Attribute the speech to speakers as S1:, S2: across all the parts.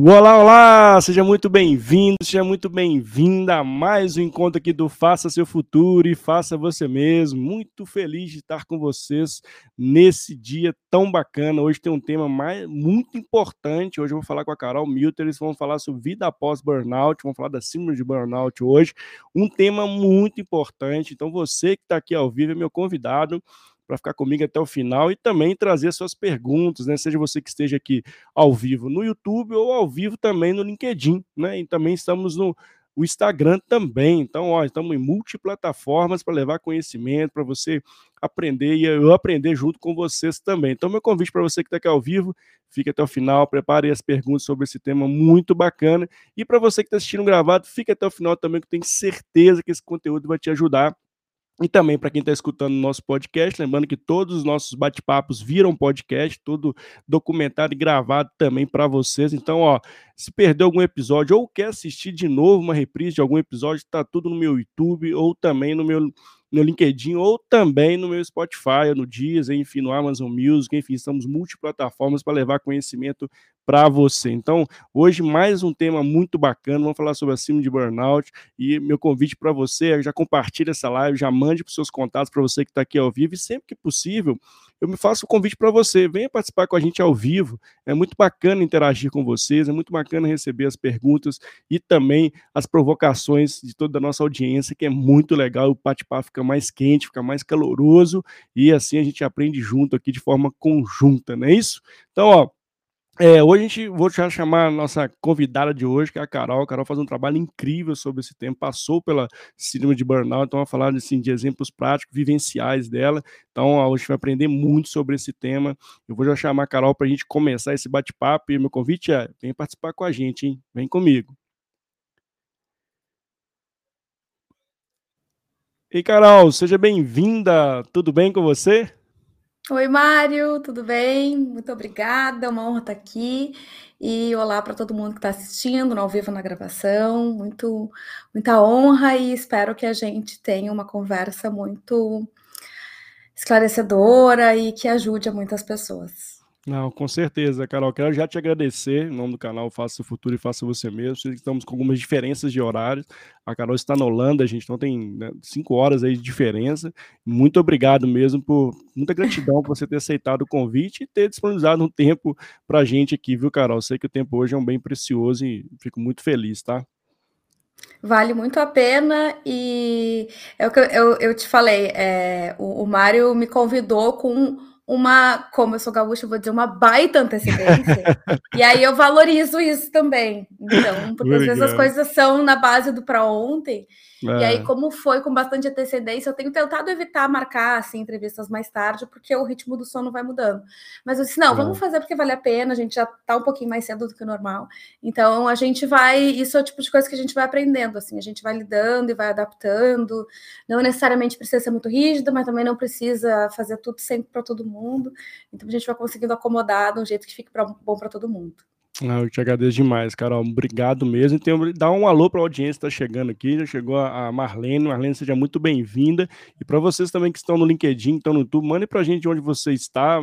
S1: Olá, olá! Seja muito bem-vindo, seja muito bem-vinda a mais um encontro aqui do Faça Seu Futuro e Faça Você Mesmo. Muito feliz de estar com vocês nesse dia tão bacana. Hoje tem um tema mais, muito importante. Hoje eu vou falar com a Carol Milter, eles vão falar sobre vida após burnout, vão falar da síndrome de burnout hoje. Um tema muito importante. Então, você que está aqui ao vivo é meu convidado para ficar comigo até o final e também trazer suas perguntas, né? Seja você que esteja aqui ao vivo no YouTube ou ao vivo também no LinkedIn, né? E também estamos no o Instagram também. Então, ó, estamos em multiplataformas para levar conhecimento, para você aprender e eu aprender junto com vocês também. Então, meu convite para você que está aqui ao vivo, fique até o final, prepare as perguntas sobre esse tema muito bacana. E para você que está assistindo gravado, fique até o final também, que eu tenho certeza que esse conteúdo vai te ajudar e também para quem está escutando o nosso podcast, lembrando que todos os nossos bate-papos viram podcast, tudo documentado e gravado também para vocês. Então, ó, se perdeu algum episódio ou quer assistir de novo uma reprise de algum episódio, está tudo no meu YouTube ou também no meu no LinkedIn ou também no meu Spotify, no Dias, enfim, no Amazon Music, enfim, estamos multiplataformas para levar conhecimento para você. Então, hoje mais um tema muito bacana, vamos falar sobre a síndrome de burnout e meu convite para você é já compartilhe essa live, já mande para seus contatos para você que está aqui ao vivo e sempre que possível, eu me faço o convite para você, venha participar com a gente ao vivo. É muito bacana interagir com vocês, é muito bacana receber as perguntas e também as provocações de toda a nossa audiência, que é muito legal. O bate-papo fica mais quente, fica mais caloroso e assim a gente aprende junto aqui de forma conjunta, não é isso? Então, ó, é, hoje a gente vou já chamar a nossa convidada de hoje, que é a Carol. A Carol faz um trabalho incrível sobre esse tema, passou pela síndrome de burnout, então vai falar assim, de exemplos práticos, vivenciais dela. Então, hoje a gente vai aprender muito sobre esse tema. Eu vou já chamar a Carol para a gente começar esse bate-papo e meu convite é: vem participar com a gente, hein? Vem comigo. Ei, Carol, seja bem-vinda. Tudo bem com você?
S2: Oi, Mário, tudo bem? Muito obrigada, uma honra estar aqui. E olá para todo mundo que está assistindo ao vivo na gravação. Muito, muita honra e espero que a gente tenha uma conversa muito esclarecedora e que ajude a muitas pessoas.
S1: Não, com certeza, Carol. Quero já te agradecer em nome do canal Faça o Futuro e Faça Você Mesmo. Estamos com algumas diferenças de horários. A Carol está na Holanda, a gente então tem né, cinco horas aí de diferença. Muito obrigado mesmo por muita gratidão por você ter aceitado o convite e ter disponibilizado um tempo para a gente aqui, viu, Carol? Sei que o tempo hoje é um bem precioso e fico muito feliz, tá?
S2: Vale muito a pena e é o que eu, eu, eu te falei, é, o, o Mário me convidou com uma, como eu sou gaúcha, eu vou dizer uma baita antecedência. e aí eu valorizo isso também. Então, porque às vezes as coisas são na base do para ontem. É. E aí, é. como foi com bastante antecedência, eu tenho tentado evitar marcar assim, entrevistas mais tarde, porque o ritmo do sono vai mudando. Mas eu disse: não, é. vamos fazer porque vale a pena, a gente já tá um pouquinho mais cedo do que o normal. Então a gente vai, isso é o tipo de coisa que a gente vai aprendendo, assim, a gente vai lidando e vai adaptando. Não necessariamente precisa ser muito rígido, mas também não precisa fazer tudo sempre para todo mundo. Então a gente vai conseguindo acomodar de um jeito que fique pra, bom para todo mundo.
S1: Ah, eu te agradeço demais, Carol. Obrigado mesmo. Então, dá um alô para a audiência que está chegando aqui. Já chegou a Marlene. Marlene, seja muito bem-vinda. E para vocês também que estão no LinkedIn, estão no YouTube, mande para a gente onde você está.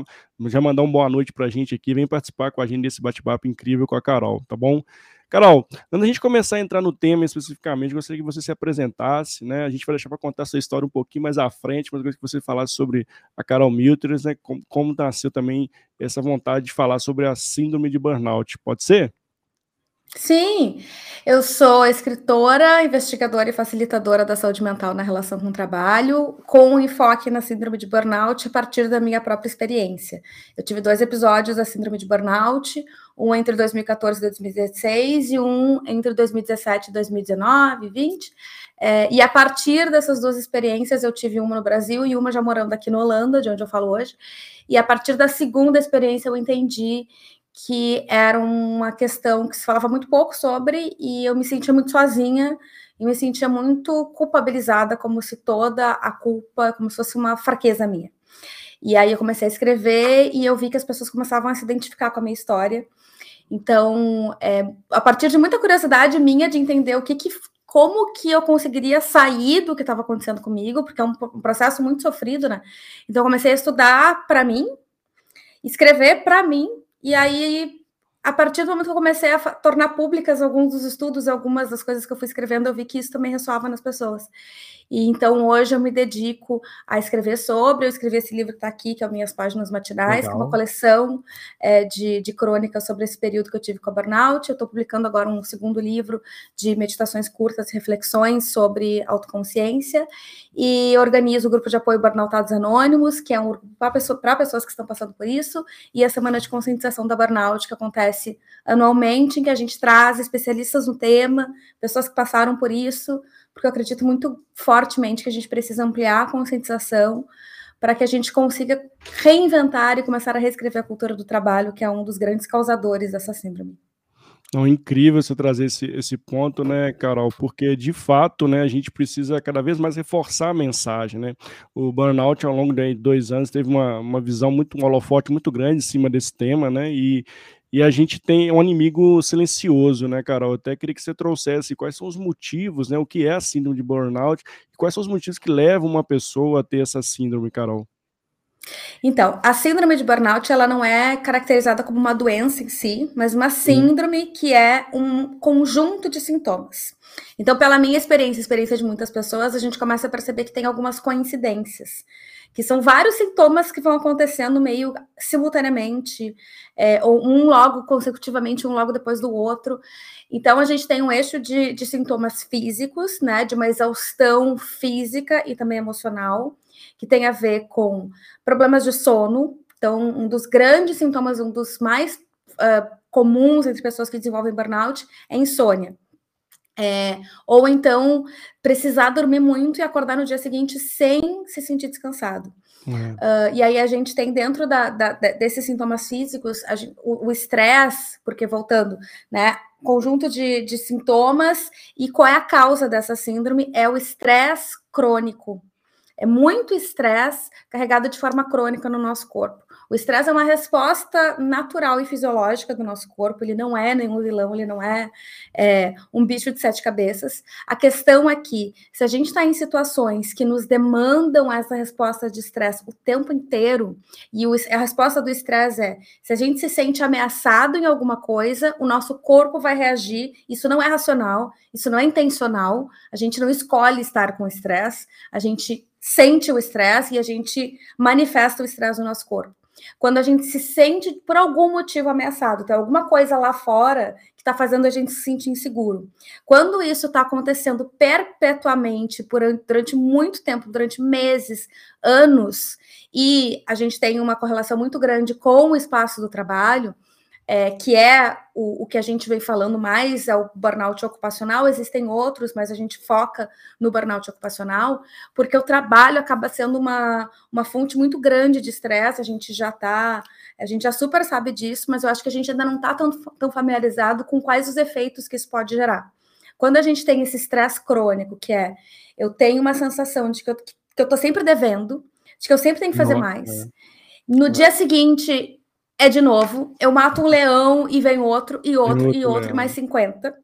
S1: Já mandar uma boa noite para a gente aqui. Vem participar com a gente desse bate-papo incrível com a Carol, tá bom? Carol, antes da gente começar a entrar no tema especificamente, gostaria que você se apresentasse, né? A gente vai deixar para contar essa história um pouquinho mais à frente, mas gostaria que você falasse sobre a Carol Milters, né? Como, como nasceu também essa vontade de falar sobre a síndrome de burnout. Pode ser?
S2: Sim, eu sou escritora, investigadora e facilitadora da saúde mental na relação com o trabalho, com enfoque na síndrome de burnout a partir da minha própria experiência. Eu tive dois episódios da síndrome de burnout, um entre 2014 e 2016 e um entre 2017 e 2019, 20. É, e a partir dessas duas experiências, eu tive uma no Brasil e uma já morando aqui no Holanda, de onde eu falo hoje. E a partir da segunda experiência, eu entendi que era uma questão que se falava muito pouco sobre e eu me sentia muito sozinha e me sentia muito culpabilizada, como se toda a culpa, como se fosse uma fraqueza minha. E aí eu comecei a escrever e eu vi que as pessoas começavam a se identificar com a minha história. Então, é, a partir de muita curiosidade minha de entender o que, que como que eu conseguiria sair do que estava acontecendo comigo, porque é um, um, processo muito sofrido, né? Então, eu comecei a estudar para mim, escrever para mim, e aí a partir do momento que eu comecei a tornar públicas alguns dos estudos, algumas das coisas que eu fui escrevendo, eu vi que isso também ressoava nas pessoas. E então hoje eu me dedico a escrever sobre. Eu escrevi esse livro que está aqui, que é Minhas Páginas Matinais, Legal. que é uma coleção é, de, de crônicas sobre esse período que eu tive com a burnout. Eu estou publicando agora um segundo livro de meditações curtas, reflexões sobre autoconsciência. E organizo o grupo de apoio Burnoutados Anônimos, que é um grupo para pessoa, pessoas que estão passando por isso, e a semana de conscientização da burnout, que acontece anualmente, em que a gente traz especialistas no tema, pessoas que passaram por isso porque eu acredito muito fortemente que a gente precisa ampliar a conscientização para que a gente consiga reinventar e começar a reescrever a cultura do trabalho, que é um dos grandes causadores dessa síndrome.
S1: É incrível você trazer esse, esse ponto, né, Carol? Porque de fato, né, a gente precisa cada vez mais reforçar a mensagem, né? O burnout ao longo de dois anos teve uma, uma visão muito, um holofote muito grande em cima desse tema, né? E, e a gente tem um inimigo silencioso, né, Carol? Eu até queria que você trouxesse quais são os motivos, né? O que é a síndrome de burnout e quais são os motivos que levam uma pessoa a ter essa síndrome, Carol?
S2: Então, a síndrome de burnout ela não é caracterizada como uma doença em si, mas uma síndrome que é um conjunto de sintomas. Então, pela minha experiência, experiência de muitas pessoas, a gente começa a perceber que tem algumas coincidências que são vários sintomas que vão acontecendo meio simultaneamente, é, ou um logo consecutivamente, um logo depois do outro. Então, a gente tem um eixo de, de sintomas físicos, né, de uma exaustão física e também emocional, que tem a ver com problemas de sono. Então, um dos grandes sintomas, um dos mais uh, comuns entre pessoas que desenvolvem burnout é insônia. É, ou então precisar dormir muito e acordar no dia seguinte sem se sentir descansado. Uh, e aí a gente tem dentro da, da, desses sintomas físicos gente, o estresse, porque voltando, né? Conjunto de, de sintomas e qual é a causa dessa síndrome? É o estresse crônico. É muito estresse carregado de forma crônica no nosso corpo. O estresse é uma resposta natural e fisiológica do nosso corpo, ele não é nenhum vilão, ele não é, é um bicho de sete cabeças. A questão é que, se a gente está em situações que nos demandam essa resposta de estresse o tempo inteiro, e o, a resposta do estresse é: se a gente se sente ameaçado em alguma coisa, o nosso corpo vai reagir. Isso não é racional, isso não é intencional, a gente não escolhe estar com estresse, a gente sente o estresse e a gente manifesta o estresse no nosso corpo. Quando a gente se sente por algum motivo ameaçado, tem alguma coisa lá fora que está fazendo a gente se sentir inseguro. Quando isso está acontecendo perpetuamente, por, durante muito tempo, durante meses, anos, e a gente tem uma correlação muito grande com o espaço do trabalho, é, que é o, o, que a gente vem falando mais, é o burnout ocupacional, existem outros, mas a gente foca no burnout ocupacional, porque o trabalho acaba sendo uma, uma fonte muito grande de estresse, a gente já está, a gente já super sabe disso, mas eu acho que a gente ainda não está tão, tão familiarizado com quais os efeitos que isso pode gerar. Quando a gente tem esse estresse crônico, que é eu tenho uma sensação de que eu, que eu tô sempre devendo, de que eu sempre tenho que fazer Nossa, mais. É. No é. dia seguinte, é de novo, eu mato um leão e vem outro, e outro, outro e outro, leão. mais 50.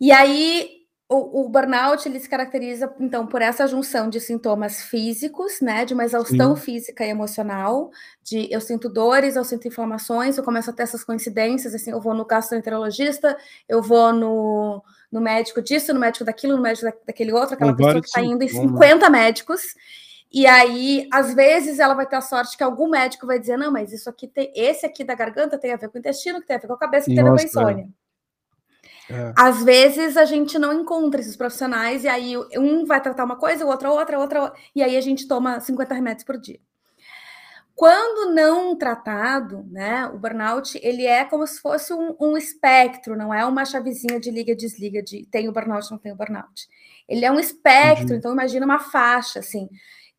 S2: E aí, o, o, burnout, ele se caracteriza, então, por essa junção de sintomas físicos, né, de uma exaustão Sim. física e emocional, de eu sinto dores, eu sinto inflamações, eu começo a ter essas coincidências, assim, eu vou no gastroenterologista, eu vou no, no médico disso, no médico daquilo, no médico da, daquele outro, aquela pessoa que está indo em 50 médicos, e aí, às vezes, ela vai ter a sorte que algum médico vai dizer: não, mas isso aqui tem, esse aqui da garganta tem a ver com o intestino, que tem a ver com a cabeça, que tem a ver com a insônia. É. Às vezes a gente não encontra esses profissionais, e aí um vai tratar uma coisa, o outro outra, outra, e aí a gente toma 50 remédios por dia. Quando não tratado, né, o burnout ele é como se fosse um, um espectro, não é uma chavezinha de liga desliga de tem o burnout, não tem o burnout. Ele é um espectro, uhum. então imagina uma faixa assim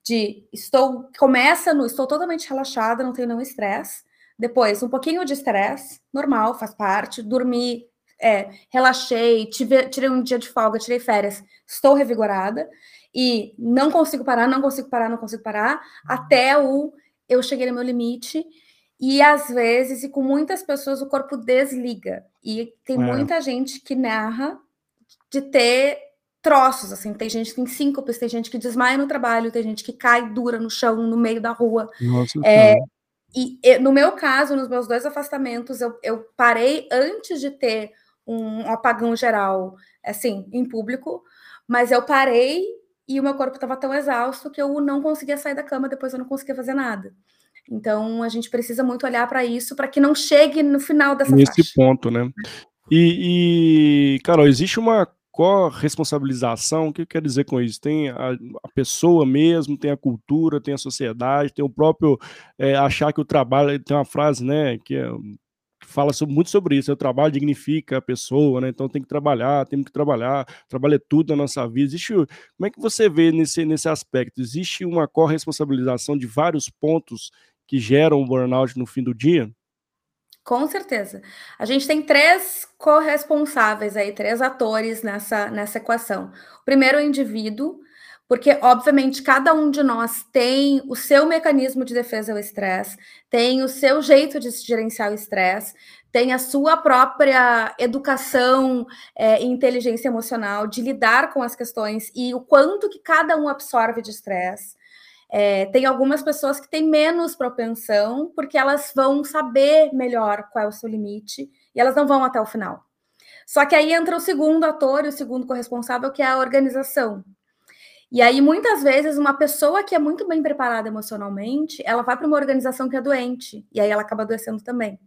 S2: de estou começa no estou totalmente relaxada, não tenho nenhum estresse. Depois, um pouquinho de estresse, normal, faz parte. Dormi, é, relaxei, tive, tirei um dia de folga, tirei férias, estou revigorada e não consigo parar, não consigo parar, não consigo parar, até o eu cheguei no meu limite. E às vezes, e com muitas pessoas, o corpo desliga. E tem é. muita gente que narra de ter troços, assim, tem gente que tem síncopes, tem gente que desmaia no trabalho, tem gente que cai dura no chão, no meio da rua. Nossa, é, e, e, no meu caso, nos meus dois afastamentos, eu, eu parei antes de ter um apagão geral, assim, em público, mas eu parei e o meu corpo estava tão exausto que eu não conseguia sair da cama, depois eu não conseguia fazer nada. Então a gente precisa muito olhar para isso para que não chegue no final dessa
S1: Nesse faixa. ponto, né? E, e, Carol, existe uma corresponsabilização, o que quer dizer com isso? Tem a, a, pessoa mesmo, tem a cultura, tem a sociedade, tem o próprio é, achar que o trabalho, tem uma frase, né, que, é, fala sobre, muito sobre isso, é o trabalho dignifica a pessoa, né, então tem que trabalhar, temos que trabalhar, trabalho é tudo na nossa vida, existe, como é que você vê nesse, nesse aspecto? Existe uma corresponsabilização de vários pontos que geram o burnout no fim do dia?
S2: Com certeza. A gente tem três corresponsáveis aí, três atores nessa, nessa equação. O primeiro é o indivíduo, porque, obviamente, cada um de nós tem o seu mecanismo de defesa ao estresse, tem o seu jeito de se gerenciar o estresse, tem a sua própria educação é, e inteligência emocional de lidar com as questões e o quanto que cada um absorve de estresse. É, tem algumas pessoas que têm menos propensão, porque elas vão saber melhor qual é o seu limite e elas não vão até o final. Só que aí entra o segundo ator e o segundo corresponsável, que é a organização. E aí, muitas vezes, uma pessoa que é muito bem preparada emocionalmente, ela vai para uma organização que é doente, e aí ela acaba adoecendo também.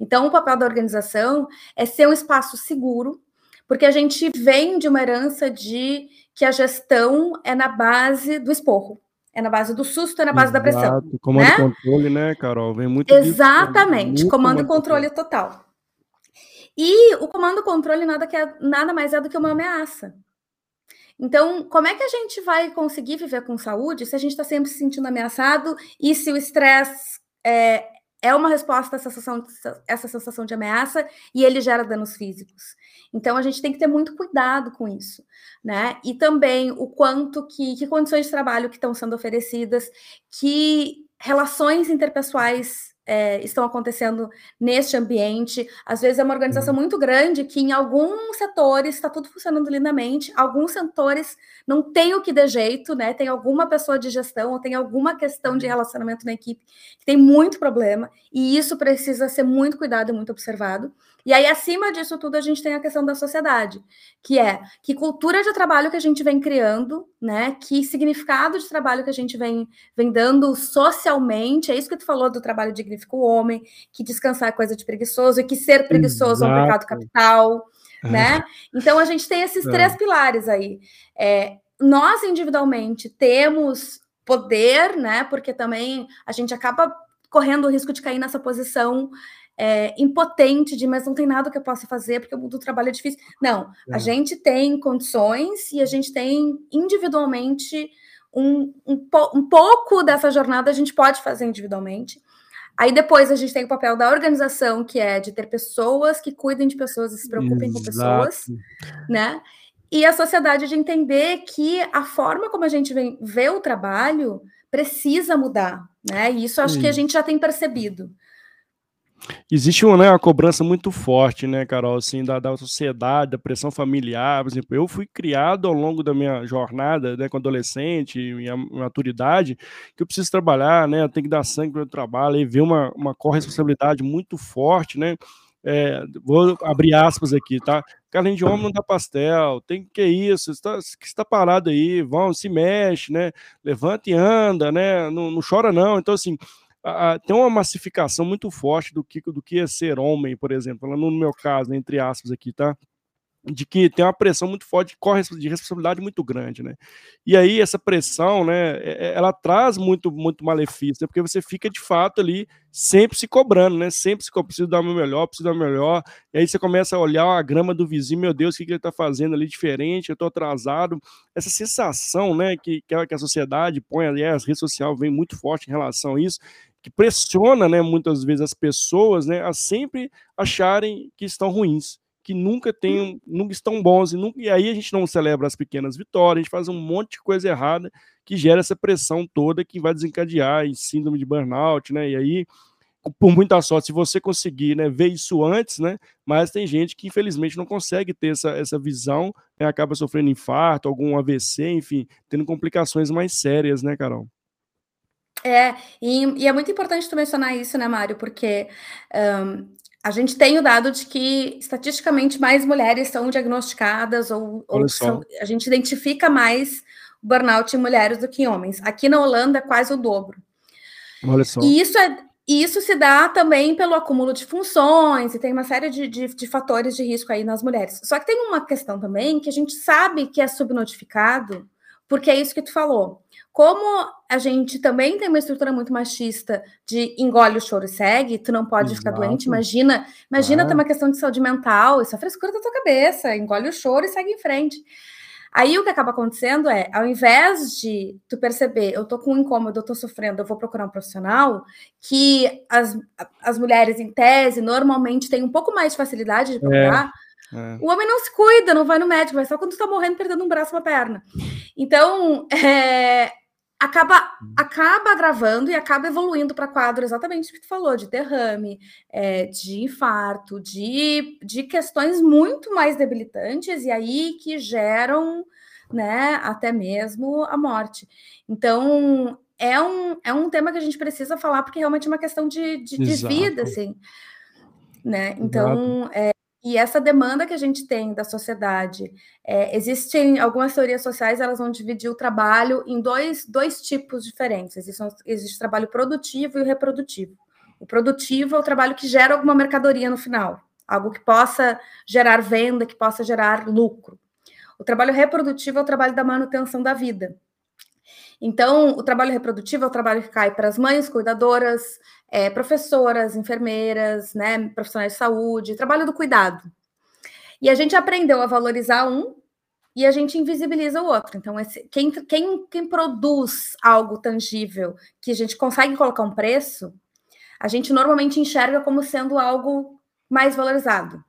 S2: Então, o papel da organização é ser um espaço seguro, porque a gente vem de uma herança de que a gestão é na base do esporro. É na base do susto, é na base Exato. da pressão.
S1: Comando né? e controle, né, Carol? Vem muito
S2: Exatamente, disso, comando e controle total. E o comando e controle nada, que é, nada mais é do que uma ameaça. Então, como é que a gente vai conseguir viver com saúde se a gente está sempre se sentindo ameaçado e se o estresse é, é uma resposta a essa sensação, essa sensação de ameaça e ele gera danos físicos? Então a gente tem que ter muito cuidado com isso, né? E também o quanto que, que condições de trabalho que estão sendo oferecidas, que relações interpessoais é, estão acontecendo neste ambiente. Às vezes é uma organização uhum. muito grande que em alguns setores está tudo funcionando lindamente, alguns setores não tem o que de jeito, né? Tem alguma pessoa de gestão ou tem alguma questão de uhum. relacionamento na equipe que tem muito problema, e isso precisa ser muito cuidado e muito observado. E aí, acima disso tudo, a gente tem a questão da sociedade, que é que cultura de trabalho que a gente vem criando, né? Que significado de trabalho que a gente vem, vem dando socialmente. É isso que tu falou do trabalho dignifica o homem, que descansar é coisa de preguiçoso, e que ser preguiçoso Exato. é um pecado capital, é. né? Então a gente tem esses é. três pilares aí. É, nós individualmente temos poder, né? Porque também a gente acaba correndo o risco de cair nessa posição é, impotente de, mas não tem nada que eu possa fazer porque o mundo do trabalho é difícil. Não, é. a gente tem condições e a gente tem individualmente um, um, um pouco dessa jornada a gente pode fazer individualmente. Aí depois a gente tem o papel da organização, que é de ter pessoas que cuidem de pessoas e se preocupem Exato. com pessoas, né? E a sociedade de entender que a forma como a gente vem, vê o trabalho precisa mudar, né? E isso acho Sim. que a gente já tem percebido.
S1: Existe uma, né, uma cobrança muito forte, né, Carol, assim, da, da sociedade, da pressão familiar. Por exemplo, eu fui criado ao longo da minha jornada, né, com adolescente, minha maturidade, que eu preciso trabalhar, né, eu tenho que dar sangue para o trabalho, e ver uma, uma corresponsabilidade muito forte, né, é, vou abrir aspas aqui, tá? Carlinho de homem não dá pastel, tem que isso, está, está parado aí, vão, se mexe, né? Levanta e anda, né? Não, não chora, não. Então, assim, a, tem uma massificação muito forte do que, do que é ser homem, por exemplo, no meu caso, entre aspas aqui, tá? de que tem uma pressão muito forte, corre de responsabilidade muito grande, né? E aí essa pressão, né, é, é, ela traz muito muito malefício, né? porque você fica de fato ali sempre se cobrando, né? Sempre se cobrando, preciso dar o meu melhor, preciso dar o melhor. E aí você começa a olhar a grama do vizinho, meu Deus, o que, que ele está fazendo ali diferente? Eu estou atrasado. Essa sensação, né, que, que a sociedade põe ali, as redes sociais vem muito forte em relação a isso que pressiona, né, muitas vezes as pessoas, né, a sempre acharem que estão ruins que nunca tem, nunca estão bons, e, nunca, e aí a gente não celebra as pequenas vitórias, a gente faz um monte de coisa errada que gera essa pressão toda que vai desencadear em síndrome de burnout, né? E aí, por muita sorte, se você conseguir né, ver isso antes, né? Mas tem gente que infelizmente não consegue ter essa, essa visão, né, acaba sofrendo infarto, algum AVC, enfim, tendo complicações mais sérias, né, Carol?
S2: É, e, e, é muito importante tu mencionar isso, né, Mário? Porque um, a gente tem o dado de que estatisticamente mais mulheres são diagnosticadas ou, ou são, a gente identifica mais burnout em mulheres do que em homens. Aqui na Holanda é quase o dobro. Olha só. E isso é, e isso se dá também pelo acúmulo de funções, e tem uma série de, de, de, fatores de risco aí nas mulheres. Só que tem uma questão também que a gente sabe que é subnotificado, porque é isso que tu falou. Como a gente também tem uma estrutura muito machista de engole o choro e segue, tu não pode Exato. ficar doente, imagina, imagina ah. ter uma questão de saúde mental, isso é frescura da tua cabeça, engole o choro e segue em frente. Aí o que acaba acontecendo é, ao invés de tu perceber, eu tô com um incômodo, eu tô sofrendo, eu vou procurar um profissional, que as, as mulheres, em tese, normalmente têm um pouco mais de facilidade de procurar. É, é. O homem não se cuida, não vai no médico, vai só quando tu tá morrendo, perdendo um braço, uma perna. Então, é, acaba acaba gravando e acaba evoluindo para quadro exatamente o que tu falou, de derrame, é, de infarto, de, de questões muito mais debilitantes e aí que geram né, até mesmo a morte. Então, é um, é um tema que a gente precisa falar, porque realmente é uma questão de, de, de vida, assim. Né? Então, é, e essa demanda que a gente tem da sociedade, é, existem algumas teorias sociais, elas vão dividir o trabalho em dois, dois tipos diferentes. Existe, existe o trabalho produtivo e o reprodutivo. O produtivo é o trabalho que gera alguma mercadoria no final, algo que possa gerar venda, que possa gerar lucro. O trabalho reprodutivo é o trabalho da manutenção da vida. Então, o trabalho reprodutivo é o trabalho que cai para as mães cuidadoras, é, professoras, enfermeiras, né, profissionais de saúde, trabalho do cuidado. E a gente aprendeu a valorizar um e a gente invisibiliza o outro. Então, esse, quem, quem, quem produz algo tangível que a gente consegue colocar um preço, a gente normalmente enxerga como sendo algo mais valorizado.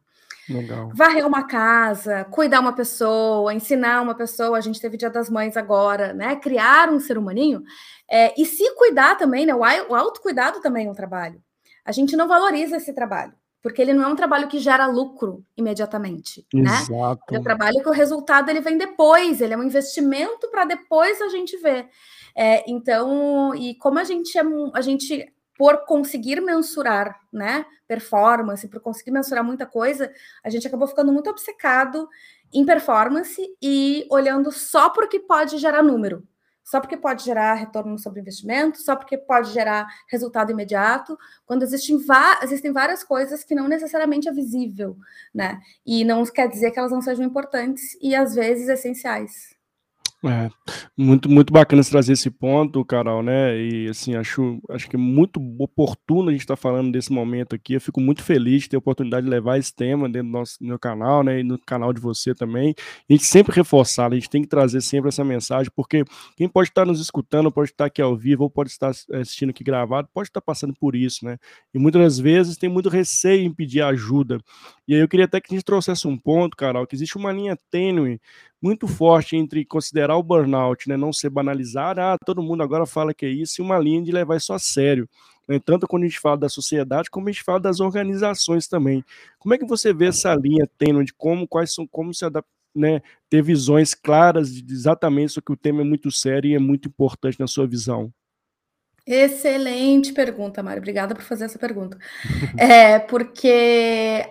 S2: Legal. Varrer uma casa, cuidar uma pessoa, ensinar uma pessoa. A gente teve Dia das Mães agora, né? Criar um ser humaninho. É, e se cuidar também, né? O, autocuidado também é um trabalho. A gente não valoriza esse trabalho, porque ele não é um trabalho que gera lucro imediatamente, né? Exato. né? É um trabalho que o resultado ele vem depois, ele é um investimento para depois a gente ver. É, então, e como a gente é, a gente por conseguir mensurar, né, performance, por conseguir mensurar muita coisa, a gente acabou ficando muito obcecado em performance e olhando só porque pode gerar número, só porque pode gerar retorno sobre investimento, só porque pode gerar resultado imediato, quando existem, existem várias coisas que não necessariamente é visível, né? E não quer dizer que elas não sejam importantes e às vezes essenciais.
S1: É, muito, muito bacana você trazer esse ponto, Carol, né? E assim, acho, acho que é muito oportuno a gente estar tá falando desse momento aqui. Eu fico muito feliz de ter a oportunidade de levar esse tema dentro do nosso meu canal, né? E no canal de você também. A gente sempre reforçar, a gente tem que trazer sempre essa mensagem, porque quem pode estar nos escutando, pode estar aqui ao vivo, ou pode estar assistindo aqui gravado, pode estar passando por isso, né? E muitas das vezes tem muito receio em pedir ajuda. E aí eu queria até que a gente trouxesse um ponto, Carol, que existe uma linha tênue muito forte entre considerar o burnout, né, não ser banalizado, ah, todo mundo agora fala que é isso, e uma linha de levar isso a sério. Né, tanto quando a gente fala da sociedade, como a gente fala das organizações também. Como é que você vê essa linha tênue de como, quais são, como se adaptar, né, ter visões claras de exatamente isso que o tema é muito sério e é muito importante na sua visão?
S2: Excelente pergunta, Mário. Obrigada por fazer essa pergunta. É, porque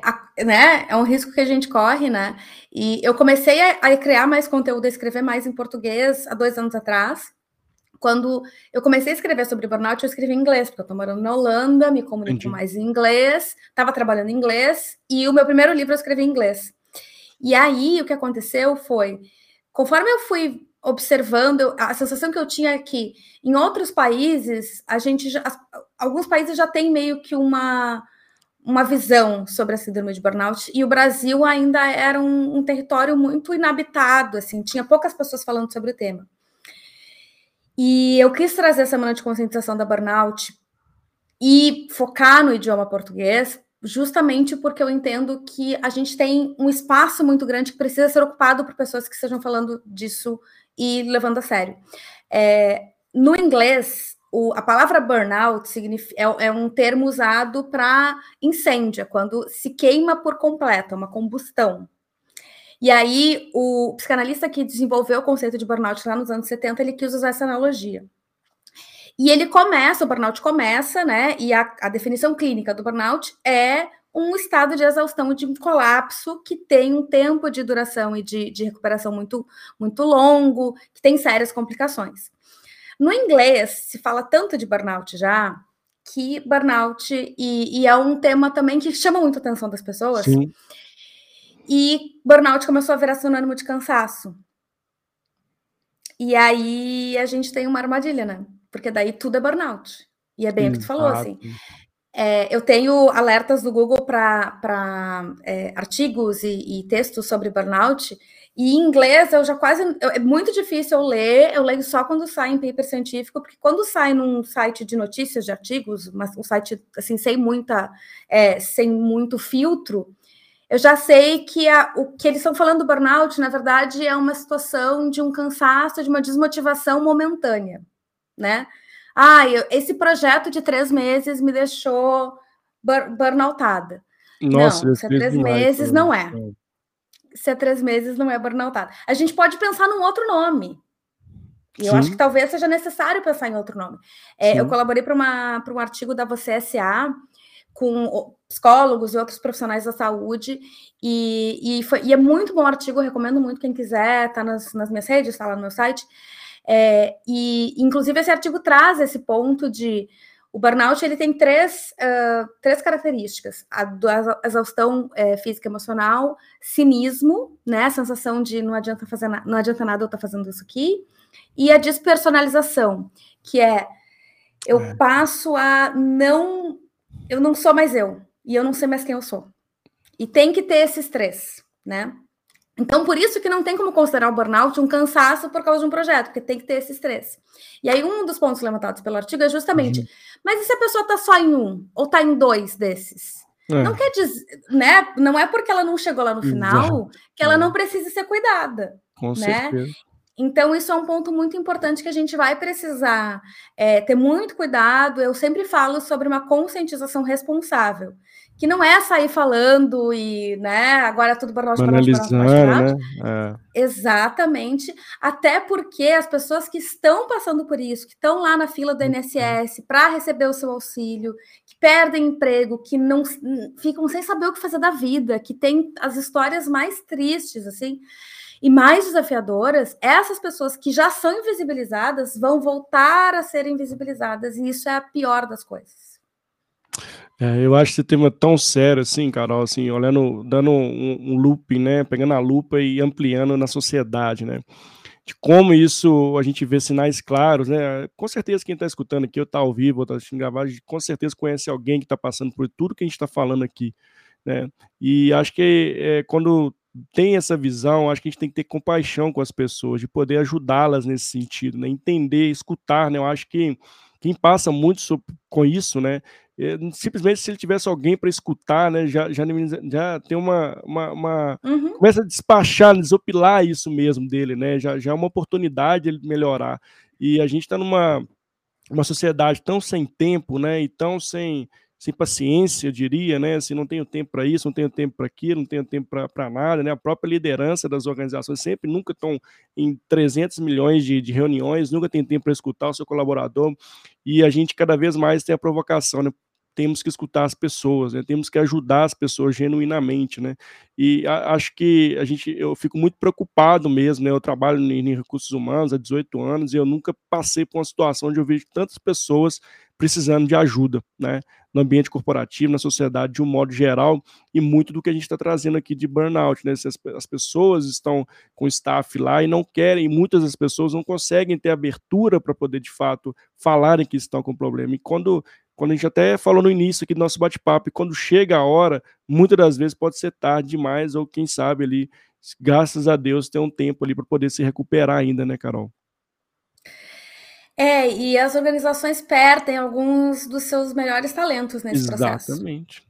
S2: né, é um risco que a gente corre, né? E eu comecei a, a, criar mais conteúdo, a escrever mais em português há dois anos atrás. Quando eu comecei a escrever sobre burnout, eu escrevi em inglês, porque eu estou morando na Holanda, me comunico Entendi. mais em inglês, estava trabalhando em inglês, e o meu primeiro livro eu escrevi em inglês. E aí o que aconteceu foi, conforme eu fui observando, a sensação que eu tinha é que em outros países, a gente já, alguns países já têm meio que uma, uma visão sobre a síndrome de burnout, e o Brasil ainda era um, um território muito inabitado, assim, tinha poucas pessoas falando sobre o tema. E eu quis trazer a semana de conscientização da burnout e focar no idioma português, justamente porque eu entendo que a gente tem um espaço muito grande que precisa ser ocupado por pessoas que estejam falando disso e levando a sério. É, no inglês, o, a palavra burnout é, é, um termo usado para incêndio, é quando se queima por completo, é uma combustão. E aí, o psicanalista que desenvolveu o conceito de burnout lá nos anos 70, ele quis usar essa analogia. E ele começa, o burnout começa, né? E a, a definição clínica do burnout é um estado de exaustão, de um colapso que tem um tempo de duração e de, de recuperação muito, muito longo, que tem sérias complicações. No inglês, se fala tanto de burnout já, que burnout, e, e, é um tema também que chama muito a atenção das pessoas. Sim. E burnout começou a virar sinônimo de cansaço. E aí a gente tem uma armadilha, né? Porque daí tudo é burnout. E é bem Exato. o que tu falou, assim. É, eu tenho alertas do Google para é, artigos e, e, textos sobre burnout, e em inglês eu já quase. é muito difícil eu ler, eu leio só quando sai em paper científico, porque quando sai num site de notícias, de artigos, mas um site assim, sem muita, é, sem muito filtro, eu já sei que a, o que eles estão falando do burnout, na verdade, é uma situação de um cansaço, de uma desmotivação momentânea, né? Ah, eu, esse projeto de três meses me deixou bur burnoutada. Nossa, não, se é três meses, não é. Se é três meses, não é burnoutada. A gente pode pensar num outro nome. E eu acho que talvez seja necessário pensar em outro nome. É, eu colaborei para um artigo da Você SA com psicólogos e outros profissionais da saúde, e, e, foi, e é muito bom artigo, recomendo muito quem quiser, tá nas, nas minhas redes, está lá no meu site. É, e, inclusive, esse artigo traz esse ponto de o burnout ele tem três, uh, três características: a, a exaustão é, física e emocional, cinismo, né? A sensação de não adianta fazer não adianta nada eu estar fazendo isso aqui, e a despersonalização, que é eu é. passo a não eu não sou mais eu, e eu não sei mais quem eu sou. E tem que ter esses três, né? Então, por isso que não tem como considerar o burnout um cansaço por causa de um projeto, porque tem que ter esses três. E aí, um dos pontos levantados pelo artigo é justamente, uhum. mas e se a pessoa está só em um, ou está em dois desses? É. Não quer dizer, né? Não é porque ela não chegou lá no final que ela é. não precisa ser cuidada. Com né? certeza. Então, isso é um ponto muito importante que a gente vai precisar é, ter muito cuidado. Eu sempre falo sobre uma conscientização responsável que não é sair falando e, né, agora é tudo burnout, né? É. Exatamente, até porque as pessoas que estão passando por isso, que estão lá na fila do INSS para receber o seu auxílio, que perdem emprego, que não ficam sem saber o que fazer da vida, que tem as histórias mais tristes, assim, e mais desafiadoras, essas pessoas que já são invisibilizadas vão voltar a ser invisibilizadas, e isso é a pior das coisas.
S1: É, eu acho esse tema tão sério, assim, Carol, assim, olhando, dando um, um loop, né, pegando a lupa e ampliando na sociedade, né, de como isso a gente vê sinais claros, né, com certeza quem está escutando aqui, ou está ao vivo, ou está assistindo gravado, com certeza conhece alguém que está passando por tudo que a gente está falando aqui, né, e acho que é, quando tem essa visão, acho que a gente tem que ter compaixão com as pessoas, de poder ajudá-las nesse sentido, né, entender, escutar, né, eu acho que quem passa muito com isso, né, simplesmente se ele tivesse alguém para escutar, né, já, já, já tem uma, uma, uma uhum. começa a despachar, desopilar isso mesmo dele, né, já, já é uma oportunidade ele melhorar, e a gente está numa uma sociedade tão sem tempo, né, e tão sem, sem paciência, eu diria, né, assim, não tenho tempo para isso, não tenho tempo para aquilo, não tenho tempo para nada, né, a própria liderança das organizações sempre nunca estão em 300 milhões de, de reuniões, nunca tem tempo para escutar o seu colaborador, e a gente cada vez mais tem a provocação, né, temos que escutar as pessoas, né? temos que ajudar as pessoas genuinamente, né? E a, acho que a gente, eu fico muito preocupado mesmo, né? Eu trabalho em, em, recursos humanos há 18 anos e eu nunca passei por uma situação onde eu tantas pessoas precisando de ajuda, né? No ambiente corporativo, na sociedade de um modo geral e muito do que a gente está trazendo aqui de burnout, né? As, as pessoas estão com staff lá e não querem, muitas das pessoas não conseguem ter abertura para poder de fato falarem que estão com problema. E quando quando a gente até falou no início aqui do nosso bate-papo, e quando chega a hora, muitas das vezes pode ser tarde demais, ou quem sabe ali, graças a Deus, tem um tempo ali para poder se recuperar ainda, né, Carol?
S2: É, e as organizações perdem alguns dos seus melhores talentos nesse
S1: Exatamente. processo. Exatamente.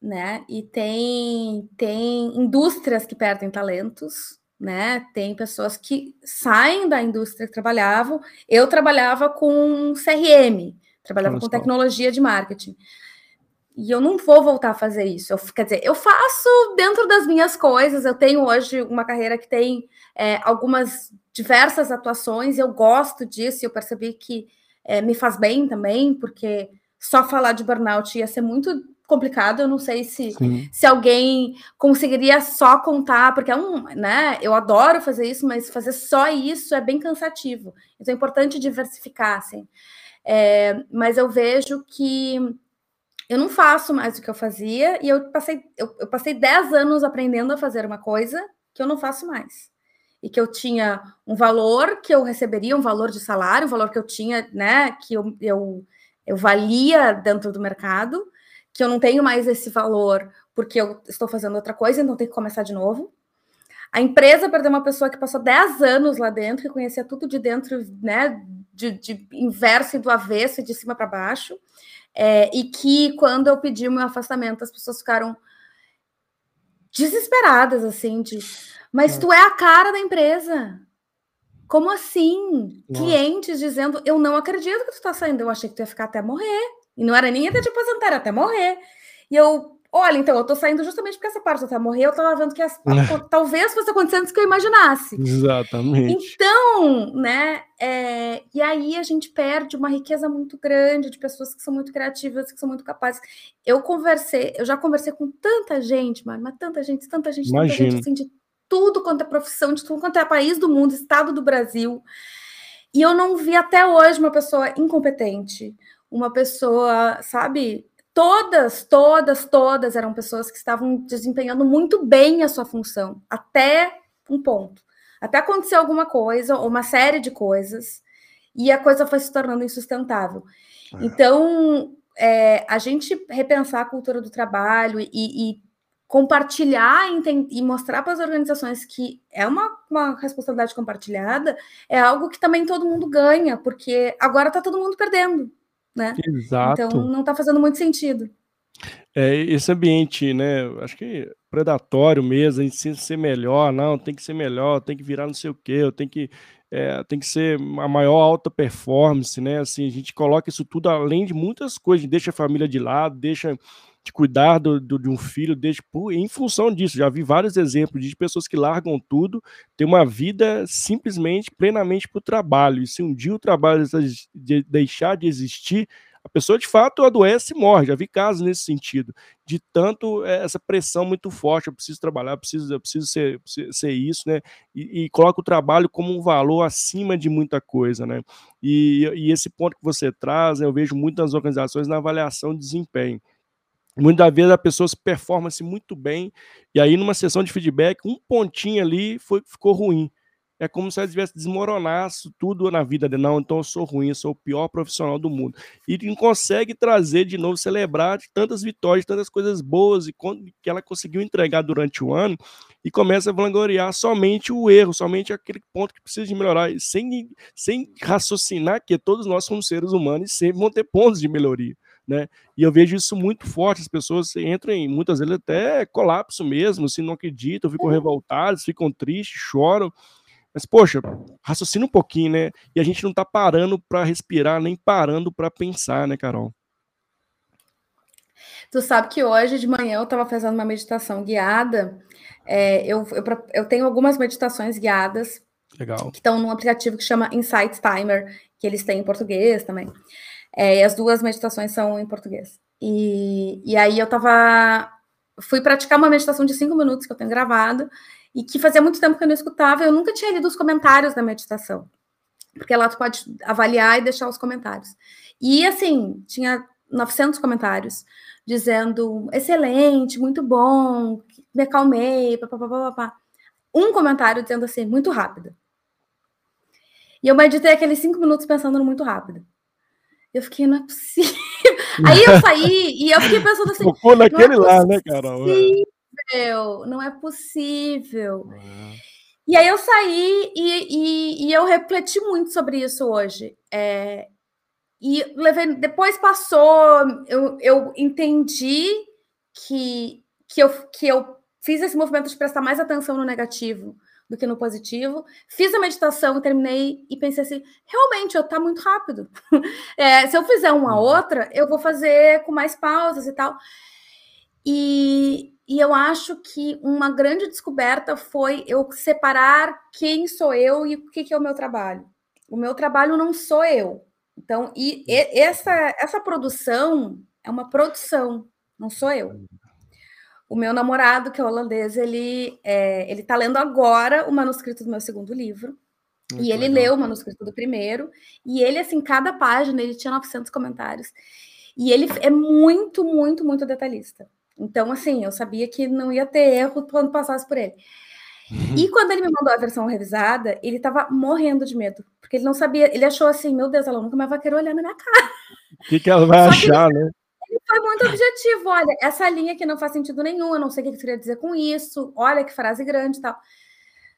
S2: Né? E tem, tem indústrias que perdem talentos, né? Tem pessoas que saem da indústria que trabalhavam. Eu trabalhava com CRM, trabalhava com tecnologia de marketing. E eu não vou voltar a fazer isso. Eu, quer dizer, eu faço dentro das minhas coisas. Eu tenho hoje uma carreira que tem é, algumas diversas atuações. Eu gosto disso. E eu percebi que é, me faz bem também, porque só falar de burnout ia ser muito complicado. Eu não sei se, se alguém conseguiria só contar, porque é um, né? Eu adoro fazer isso, mas fazer só isso é bem cansativo. Então é importante diversificar, assim. É, mas eu vejo que eu não faço mais o que eu fazia e eu passei, eu, eu passei 10 anos aprendendo a fazer uma coisa que eu não faço mais. E que eu tinha um valor que eu receberia, um valor de salário, um valor que eu tinha, né? Que eu, eu, eu valia dentro do mercado que eu não tenho mais esse valor porque eu estou fazendo outra coisa, então tem que começar de novo. A empresa perdeu uma pessoa que passou 10 anos lá dentro, que conhecia tudo de dentro, né, de, de inverso e do avesso e de cima para baixo, é, e que quando eu pedi o meu afastamento, as pessoas ficaram desesperadas, assim, de mas tu é a cara da empresa. Como assim? Nossa. Clientes dizendo, eu não acredito que tu tá saindo, eu achei que tu ia ficar até morrer. E não era nem até te aposentar, era até morrer. E eu, olha, então, eu tô saindo justamente porque essa parte até morrer, eu tava vendo que as, talvez fosse acontecendo isso que eu imaginasse.
S1: Exatamente.
S2: Então, né, é, e aí a gente perde uma riqueza muito grande de pessoas que são muito criativas, que são muito capazes. Eu conversei, eu já conversei com tanta gente, mano, mas tanta gente, tanta gente, Imagina. tanta gente, assim, de tudo quanto é profissão, de tudo quanto é país do mundo, estado do Brasil. E eu não vi até hoje uma pessoa incompetente, uma pessoa, sabe? Todas, todas, todas eram pessoas que estavam desempenhando muito bem a sua função, até um ponto. Até acontecer alguma coisa, ou uma série de coisas, e a coisa foi se tornando insustentável. É. Então, é, a gente repensar a cultura do trabalho e, e compartilhar e mostrar para as organizações que é uma, uma responsabilidade compartilhada é algo que também todo mundo ganha, porque agora está todo mundo perdendo né?
S1: Exato.
S2: Então não está fazendo muito sentido.
S1: É, esse ambiente, né? Acho que predatório mesmo, a gente precisa ser melhor, não, tem que ser melhor, tem que virar não sei o quê, eu tenho que é, tem que ser a maior alta performance, né? Assim, a gente coloca isso tudo além de muitas coisas, deixa a família de lado, deixa de cuidar do, do, de um filho, deixa, por, em função disso. Já vi vários exemplos de pessoas que largam tudo, têm uma vida simplesmente, plenamente para o trabalho. E se um dia o trabalho de deixar de existir, a pessoa de fato adoece e morre. Já vi casos nesse sentido, de tanto é, essa pressão muito forte. Eu preciso trabalhar, eu preciso, eu preciso ser, ser isso, né? E, e coloca o trabalho como um valor acima de muita coisa, né? E, e esse ponto que você traz, eu vejo muitas organizações na avaliação de desempenho. Muitas vezes a pessoa se performa-se muito bem, e aí numa sessão de feedback, um pontinho ali foi, ficou ruim. É como se ela tivesse desmoronasse tudo na vida dele. Não, então eu sou ruim, eu sou o pior profissional do mundo. E não consegue trazer de novo, celebrar tantas vitórias, tantas coisas boas e que ela conseguiu entregar durante o ano e começa a vangloriar somente o erro, somente aquele ponto que precisa de melhorar, sem, sem raciocinar que todos nós somos seres humanos e sempre vão ter pontos de melhoria né? E eu vejo isso muito forte, as pessoas entram em muitas vezes até colapso mesmo, se não acreditam, ficam uhum. revoltadas, ficam tristes, choram. Mas, poxa, raciocina um pouquinho, né? E a gente não tá parando para respirar, nem parando para pensar, né, Carol?
S2: Tu sabe que hoje de manhã eu estava fazendo uma meditação guiada. É, eu, eu, eu, tenho algumas meditações guiadas
S1: Legal.
S2: que estão num aplicativo que chama Insight Timer, que eles têm em português também. É, e as duas meditações são em português. E, e aí eu tava. Fui praticar uma meditação de cinco minutos que eu tenho gravado, e que fazia muito tempo que eu não escutava, eu nunca tinha lido os comentários da meditação. Porque lá tu pode avaliar e deixar os comentários. E assim, tinha 900 comentários dizendo excelente, muito bom, me acalmei, papapá. Um comentário dizendo assim, muito rápido. E eu meditei aqueles cinco minutos pensando no muito rápido. Eu fiquei, não é possível. Aí eu saí e eu fiquei pensando assim.
S1: Focou naquele é lá, né, Carol?
S2: É. Possível, não é possível. É. E aí eu saí e, e, e, eu refleti muito sobre isso hoje. É, e levei, depois passou, eu, eu entendi que, que, eu, que eu fiz esse movimento de prestar mais atenção no negativo do que no positivo. Fiz a meditação, terminei e pensei assim: realmente, eu tá muito rápido. É, se eu fizer uma uhum. outra, eu vou fazer com mais pausas e tal. E, e eu acho que uma grande descoberta foi eu separar quem sou eu e o que, que é o meu trabalho. O meu trabalho não sou eu. Então, e, e essa, essa produção é uma produção, não sou eu. O meu namorado, que é holandês, ele é, ele está lendo agora o manuscrito do meu segundo livro. Muito e ele legal. leu o manuscrito do primeiro. E ele, assim, cada página, ele tinha 900 comentários. E ele é muito, muito, muito detalhista. Então, assim, eu sabia que não ia ter erro quando passasse por ele. Uhum. E quando ele me mandou a versão revisada, ele estava morrendo de medo, porque ele não sabia, ele achou assim, meu Deus, ela nunca mais vai querer olhar na minha cara.
S1: O que, que ela vai Só achar, ele, né?
S2: Foi muito objetivo, olha, essa linha aqui não faz sentido nenhum, eu não sei o que queria dizer com isso, olha que frase grande e tal.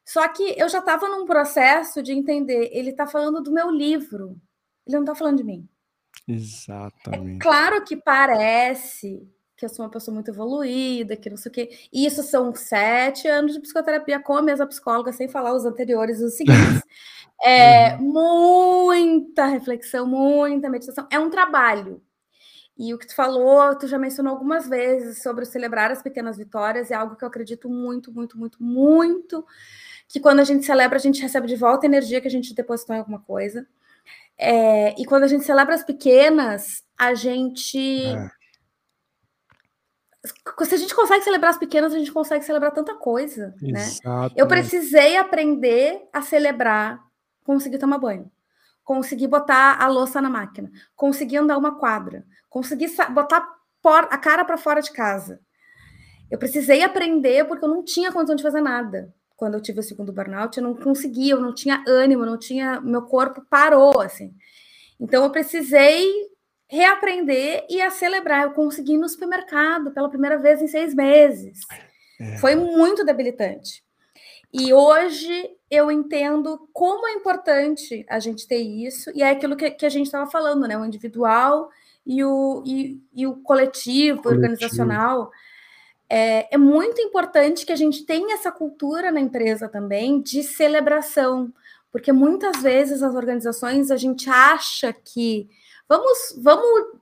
S2: Só que eu já estava num processo de entender, ele está falando do meu livro, ele não está falando de mim.
S1: Exatamente.
S2: É claro que parece que eu sou uma pessoa muito evoluída, que não sei o quê. E isso são sete anos de psicoterapia com a mesma psicóloga, sem falar os anteriores, os seguintes. É, uhum. muita reflexão, muita meditação. É um trabalho. E o que tu falou, tu já mencionou algumas vezes sobre celebrar as pequenas vitórias, é algo que eu acredito muito, muito, muito, muito. Que quando a gente celebra, a gente recebe de volta a energia que a gente depositou em alguma coisa. É, e quando a gente celebra as pequenas, a gente. É. Se a gente consegue celebrar as pequenas, a gente consegue celebrar tanta coisa, né? Eu precisei aprender a celebrar, conseguir tomar banho, conseguir botar a louça na máquina, conseguir andar uma quadra, conseguir botar a cara para fora de casa. Eu precisei aprender porque eu não tinha condição de fazer nada quando eu tive o segundo burnout, eu não conseguia, eu não tinha ânimo, não tinha, meu corpo parou assim. Então eu precisei reaprender e a celebrar. Eu consegui ir no supermercado pela primeira vez em seis meses. É. Foi muito debilitante. E hoje eu entendo como é importante a gente ter isso, e é aquilo que, que a gente estava falando, né? O individual e o, e, e o coletivo, coletivo. organizacional. É, é muito importante que a gente tenha essa cultura na empresa também de celebração, porque muitas vezes as organizações a gente acha que vamos, vamos,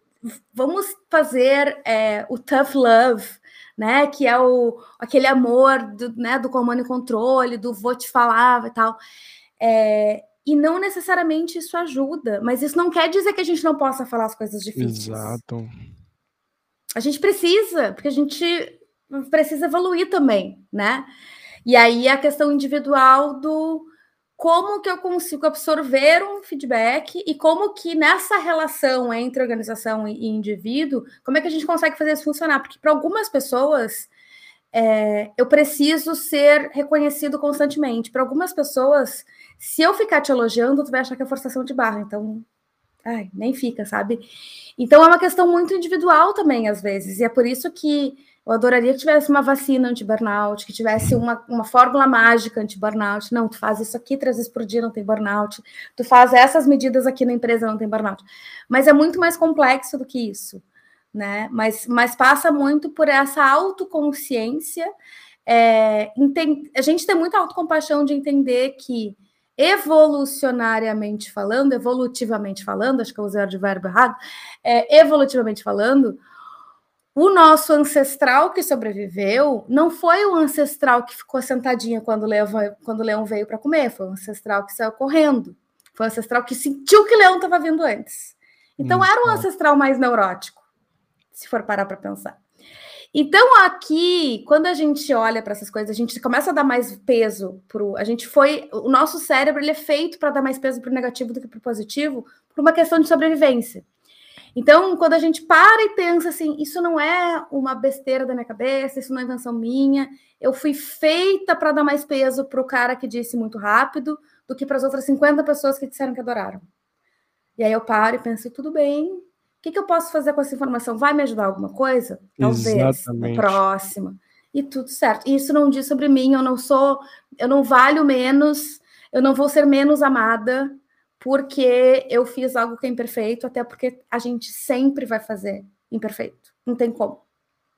S2: vamos fazer é, o tough love, né? Que é o, aquele amor do, né, do comando e controle, do vou te falar e tal. É, e não necessariamente isso ajuda, mas isso não quer dizer que a gente não possa falar as coisas difíceis.
S1: Exato.
S2: A gente precisa, porque a gente precisa evoluir também, né? E aí a questão individual do como que eu consigo absorver um feedback e como que nessa relação entre organização e indivíduo, como é que a gente consegue fazer isso funcionar? Porque para algumas pessoas é, eu preciso ser reconhecido constantemente. Para algumas pessoas, se eu ficar te elogiando, tu vai achar que é forçação de barra. Então, ai, nem fica, sabe? Então é uma questão muito individual também, às vezes. E é por isso que eu adoraria que tivesse uma vacina anti-burnout, que tivesse uma, uma fórmula mágica anti-burnout. Não, tu faz isso aqui três vezes por dia, não tem burnout. Tu faz essas medidas aqui na empresa, não tem burnout. Mas é muito mais complexo do que isso, né? Mas, mas passa muito por essa autoconsciência. É, a gente tem muita autocompaixão de entender que evolucionariamente falando, evolutivamente falando, acho que eu usei o verbo errado, é, evolutivamente falando, o nosso ancestral que sobreviveu não foi o ancestral que ficou sentadinho quando o leão, quando o leão veio para comer, foi o ancestral que saiu correndo, foi o ancestral que sentiu que o leão estava vindo antes. Então, era um ancestral mais neurótico, se for parar para pensar. Então, aqui, quando a gente olha para essas coisas, a gente começa a dar mais peso pro. A gente foi. O nosso cérebro ele é feito para dar mais peso para o negativo do que para o positivo, por uma questão de sobrevivência. Então, quando a gente para e pensa assim, isso não é uma besteira da minha cabeça, isso não é invenção minha, eu fui feita para dar mais peso para o cara que disse muito rápido do que para as outras 50 pessoas que disseram que adoraram. E aí eu paro e penso, tudo bem, o que, que eu posso fazer com essa informação? Vai me ajudar alguma coisa? Talvez, na próxima. E tudo certo. E isso não diz sobre mim, eu não sou, eu não valho menos, eu não vou ser menos amada porque eu fiz algo que é imperfeito, até porque a gente sempre vai fazer imperfeito. Não tem como.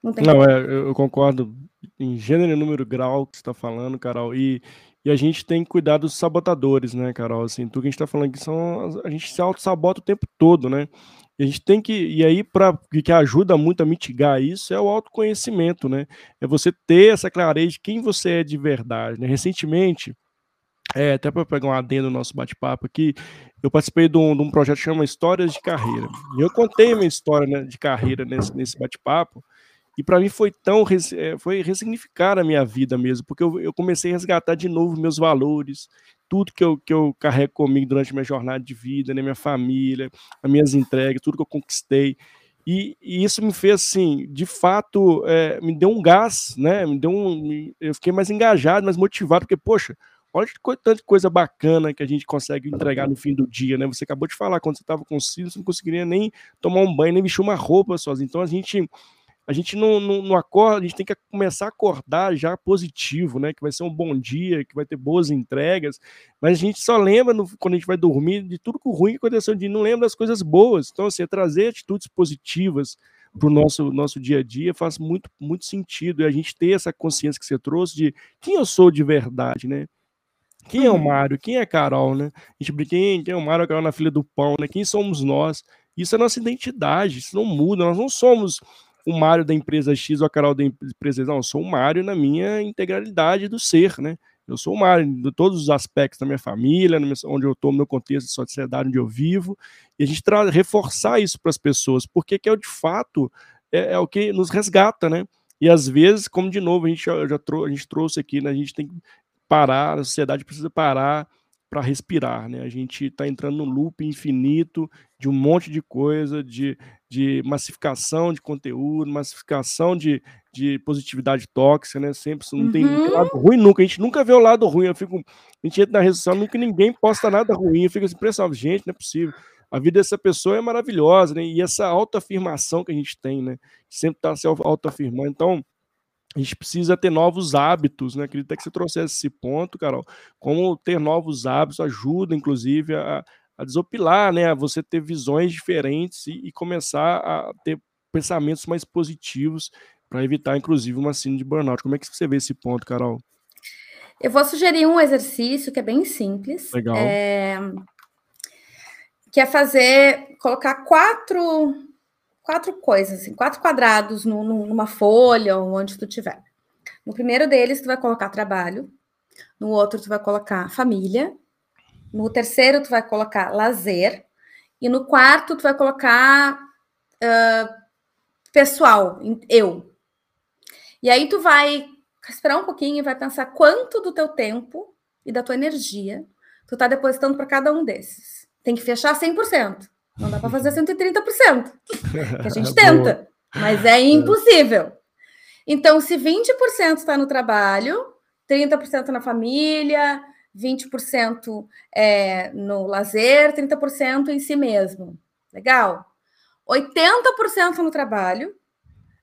S1: Não, tem Não como. É, eu concordo em gênero, número, grau que você está falando, Carol. E, e a gente tem que cuidar dos sabotadores, né, Carol? Assim, tudo que a gente está falando aqui são. A gente se auto-sabota o tempo todo, né? A gente tem que. E aí, para que ajuda muito a mitigar isso é o autoconhecimento, né? É você ter essa clareza de quem você é de verdade. Né? Recentemente, é, até para pegar um adendo no nosso bate-papo aqui, eu participei de um, de um, projeto que chama Histórias de Carreira. E eu contei minha história né, de carreira nesse, nesse bate-papo. E para mim foi tão é, foi ressignificar a minha vida mesmo, porque eu, eu, comecei a resgatar de novo meus valores, tudo que eu, que eu carrego comigo durante minha jornada de vida, né, minha família, as minhas entregas, tudo que eu conquistei. E, e isso me fez, assim, de fato, é, me deu um gás, né? Me deu um, eu fiquei mais engajado, mais motivado, porque, poxa, olha tanta coisa bacana que a gente consegue entregar no fim do dia, né? Você acabou de falar, quando você estava com filhos, você não conseguiria nem tomar um banho, nem vestir uma roupa sozinho. Então, a gente a gente não, não, não, acorda, a gente tem que começar a acordar já positivo, né? Que vai ser um bom dia, que vai ter boas entregas, mas a gente só lembra no, quando a gente vai dormir de tudo que o ruim que aconteceu, de não lembra das coisas boas. Então, assim, é trazer atitudes positivas para o nosso, nosso dia a dia faz muito, muito sentido. E a gente ter essa consciência que você trouxe de quem eu sou de verdade, né? Quem é o uhum. Mário? Quem é a Carol, né? A gente brinca, quem, quem é o Mário, a Carol na filha do pão, né? Quem somos nós? Isso é nossa identidade, isso não muda, nós não somos o Mário da empresa X ou a Carol da empresa Y. Não, eu sou o Mário na minha integralidade do ser, né? Eu sou o Mário de todos os aspectos da minha família, onde eu estou, no meu contexto de sociedade, onde eu vivo, e a gente reforçar isso para as pessoas, porque que é de fato é, é, o que nos resgata, né? E às vezes, como de novo a gente já, já trou a gente trouxe aqui, né? A gente tem que parar, a sociedade precisa parar para respirar, né? A gente está entrando num loop infinito de um monte de coisa, de, de massificação de conteúdo, massificação de, de positividade tóxica, né? Sempre não tem, uhum. lado ruim nunca. A gente nunca vê o lado ruim. Eu fico, a gente entra na rede social, nunca ninguém posta nada ruim. Eu fico assim, gente, não é possível. A vida dessa pessoa é maravilhosa, né? E essa autoafirmação que a gente tem, né? Sempre está se autoafirmando. Então, a gente precisa ter novos hábitos, né? Acredito que você trouxesse esse ponto, Carol. Como ter novos hábitos ajuda, inclusive, a, a desopilar, né? A você ter visões diferentes e, e começar a ter pensamentos mais positivos para evitar, inclusive, uma síndrome de burnout. Como é que você vê esse ponto, Carol?
S2: Eu vou sugerir um exercício que é bem simples.
S1: Legal. É...
S2: Que é fazer, colocar quatro quatro coisas, assim, quatro quadrados no, no, numa folha ou onde tu tiver. No primeiro deles, tu vai colocar trabalho. No outro, tu vai colocar família. No terceiro, tu vai colocar lazer. E no quarto, tu vai colocar uh, pessoal, eu. E aí, tu vai esperar um pouquinho e vai pensar quanto do teu tempo e da tua energia tu tá depositando para cada um desses. Tem que fechar 100%. Não dá para fazer 130%, que a gente tenta, mas é impossível. Então, se 20% está no trabalho, 30% na família, 20% é, no lazer, 30% em si mesmo. Legal? 80% no trabalho,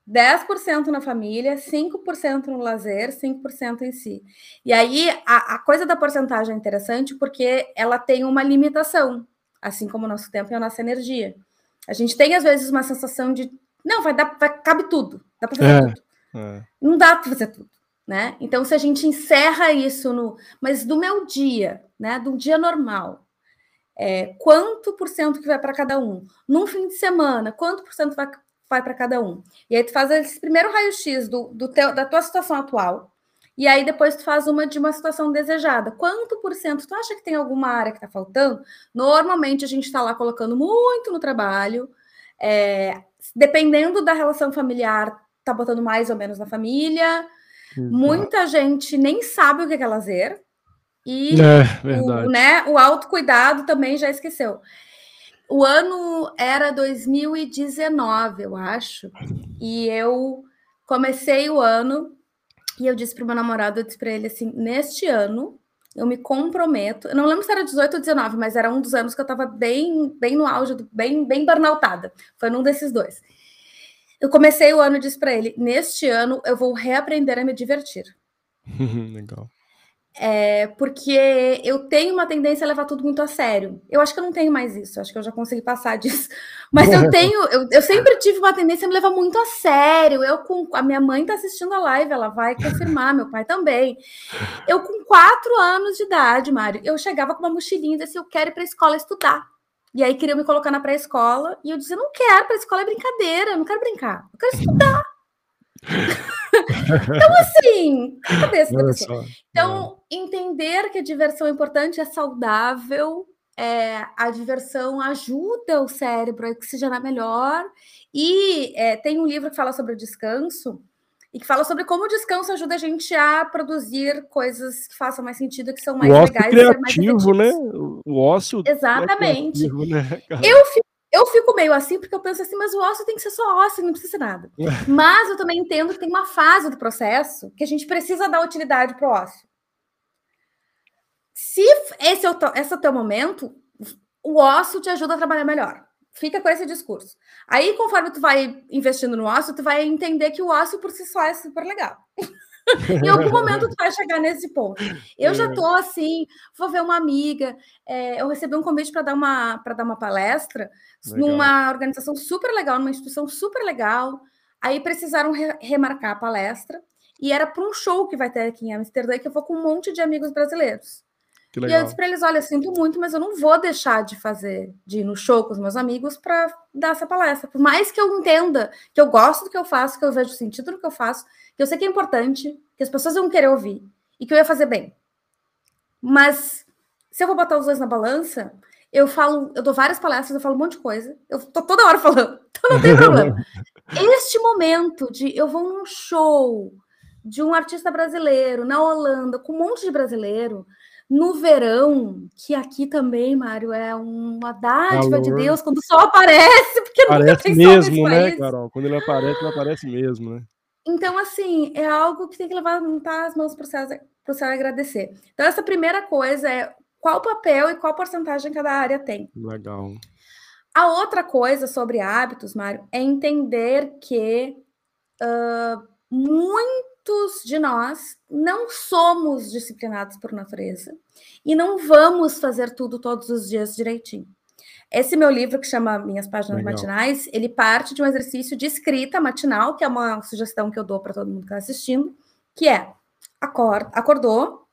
S2: 10% na família, 5% no lazer, 5% em si. E aí, a, a coisa da porcentagem é interessante porque ela tem uma limitação assim como o nosso tempo e a nossa energia. A gente tem, às vezes, uma sensação de não, vai dar, vai, cabe tudo, dá para fazer é, tudo. É. Não dá para fazer tudo, né? Então, se a gente encerra isso no. Mas do meu dia, né? Do dia normal, é, quanto por cento que vai para cada um? Num fim de semana, quanto por cento vai, vai para cada um? E aí tu faz esse primeiro raio-x do, do teu, da tua situação atual, e aí depois tu faz uma de uma situação desejada. Quanto por cento tu acha que tem alguma área que está faltando? Normalmente a gente está lá colocando muito no trabalho. É, dependendo da relação familiar, tá botando mais ou menos na família. Exato. Muita gente nem sabe o que é lazer. E é, o, né, o autocuidado também já esqueceu. O ano era 2019, eu acho. E eu comecei o ano e eu disse para o meu namorado, eu disse para ele assim, neste ano eu me comprometo, eu não lembro se era 18 ou 19, mas era um dos anos que eu estava bem, bem no auge, bem, bem burnoutada. Foi num desses dois. Eu comecei o ano e disse para ele, neste ano eu vou reaprender a me divertir.
S1: Legal.
S2: É, porque eu tenho uma tendência a levar tudo muito a sério. Eu acho que eu não tenho mais isso, acho que eu já consegui passar disso. Mas eu tenho, eu, eu sempre tive uma tendência a me levar muito a sério. Eu com a minha mãe está assistindo a live, ela vai confirmar, meu pai também. Eu com quatro anos de idade, Mário, eu chegava com uma mochilinha e dizia assim, eu quero ir para a escola estudar. E aí queriam me colocar na pré-escola e eu dizia, não quero, para a escola é brincadeira, eu não quero brincar, eu quero estudar. então, assim, cabeça pessoa. Então, entender que a diversão é importante, é saudável, é, a diversão ajuda o cérebro a oxigenar melhor. E é, tem um livro que fala sobre o descanso e que fala sobre como o descanso ajuda a gente a produzir coisas que façam mais sentido, que são mais
S1: o
S2: legais.
S1: Criativo, né? O ócio.
S2: Exatamente. É criativo, né, eu fico eu fico meio assim porque eu penso assim, mas o ócio tem que ser só ócio, não precisa ser nada. mas eu também entendo que tem uma fase do processo que a gente precisa dar utilidade para o ócio. Se esse é, o, esse é o teu momento, o ócio te ajuda a trabalhar melhor. Fica com esse discurso. Aí, conforme tu vai investindo no ócio, tu vai entender que o ócio por si só é super legal. em algum momento tu vai chegar nesse ponto. Eu já é. tô assim, vou ver uma amiga. É, eu recebi um convite para dar uma para dar uma palestra legal. numa organização super legal, numa instituição super legal. Aí precisaram re remarcar a palestra e era para um show que vai ter aqui em Amsterdã que eu vou com um monte de amigos brasileiros. E eu disse para eles: olha, sinto muito, mas eu não vou deixar de fazer, de ir no show com os meus amigos para dar essa palestra. Por mais que eu entenda que eu gosto do que eu faço, que eu vejo sentido no que eu faço, que eu sei que é importante, que as pessoas vão querer ouvir e que eu ia fazer bem. Mas se eu vou botar os dois na balança, eu falo, eu dou várias palestras, eu falo um monte de coisa, eu tô toda hora falando, então não tem problema. este momento de eu vou num show de um artista brasileiro na Holanda, com um monte de brasileiro, no verão, que aqui também, Mário, é uma dádiva Calor. de Deus quando o sol aparece, porque
S1: aparece nunca tem mesmo, sol né, país. Carol? Quando ele aparece, ele aparece mesmo, né?
S2: Então, assim, é algo que tem que levantar as mãos para o céu, pro céu agradecer. Então, essa primeira coisa é qual papel e qual porcentagem cada área tem.
S1: Legal.
S2: A outra coisa sobre hábitos, Mário, é entender que uh, muitos de nós não somos disciplinados por natureza e não vamos fazer tudo todos os dias direitinho. Esse meu livro, que chama Minhas Páginas Legal. Matinais, ele parte de um exercício de escrita matinal, que é uma sugestão que eu dou para todo mundo que está assistindo, que é acorda, acordou,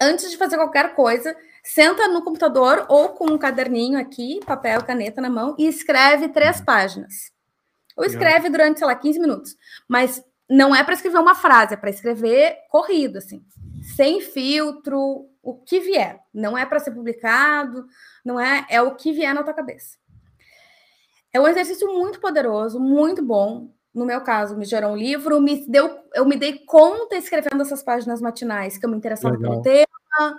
S2: antes de fazer qualquer coisa, senta no computador ou com um caderninho aqui, papel, caneta na mão, e escreve três páginas. Ou escreve durante, sei lá, 15 minutos. Mas não é para escrever uma frase, é para escrever corrido, assim, sem filtro, o que vier. Não é para ser publicado, não é, é o que vier na tua cabeça. É um exercício muito poderoso, muito bom. No meu caso, me gerou um livro, me deu, eu me dei conta escrevendo essas páginas matinais que eu me interessava Legal. pelo tema,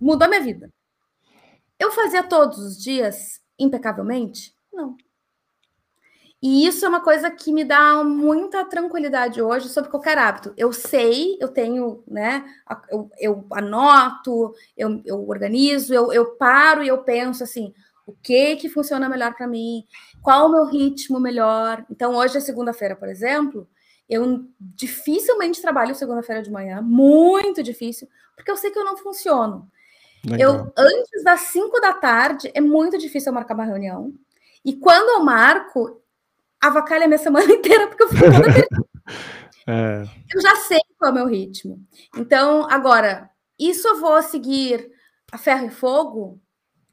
S2: mudou a minha vida. Eu fazia todos os dias impecavelmente? Não. E isso é uma coisa que me dá muita tranquilidade hoje sobre qualquer hábito. Eu sei, eu tenho, né? Eu, eu anoto, eu, eu organizo, eu, eu paro e eu penso assim: o que que funciona melhor para mim? Qual o meu ritmo melhor? Então, hoje é segunda-feira, por exemplo. Eu dificilmente trabalho segunda-feira de manhã, muito difícil, porque eu sei que eu não funciono. Legal. Eu, antes das 5 da tarde, é muito difícil eu marcar uma reunião. E quando eu marco, avacalha minha semana inteira, porque eu fico toda perdida. é. Eu já sei qual é o meu ritmo. Então, agora, isso eu vou seguir a ferro e fogo?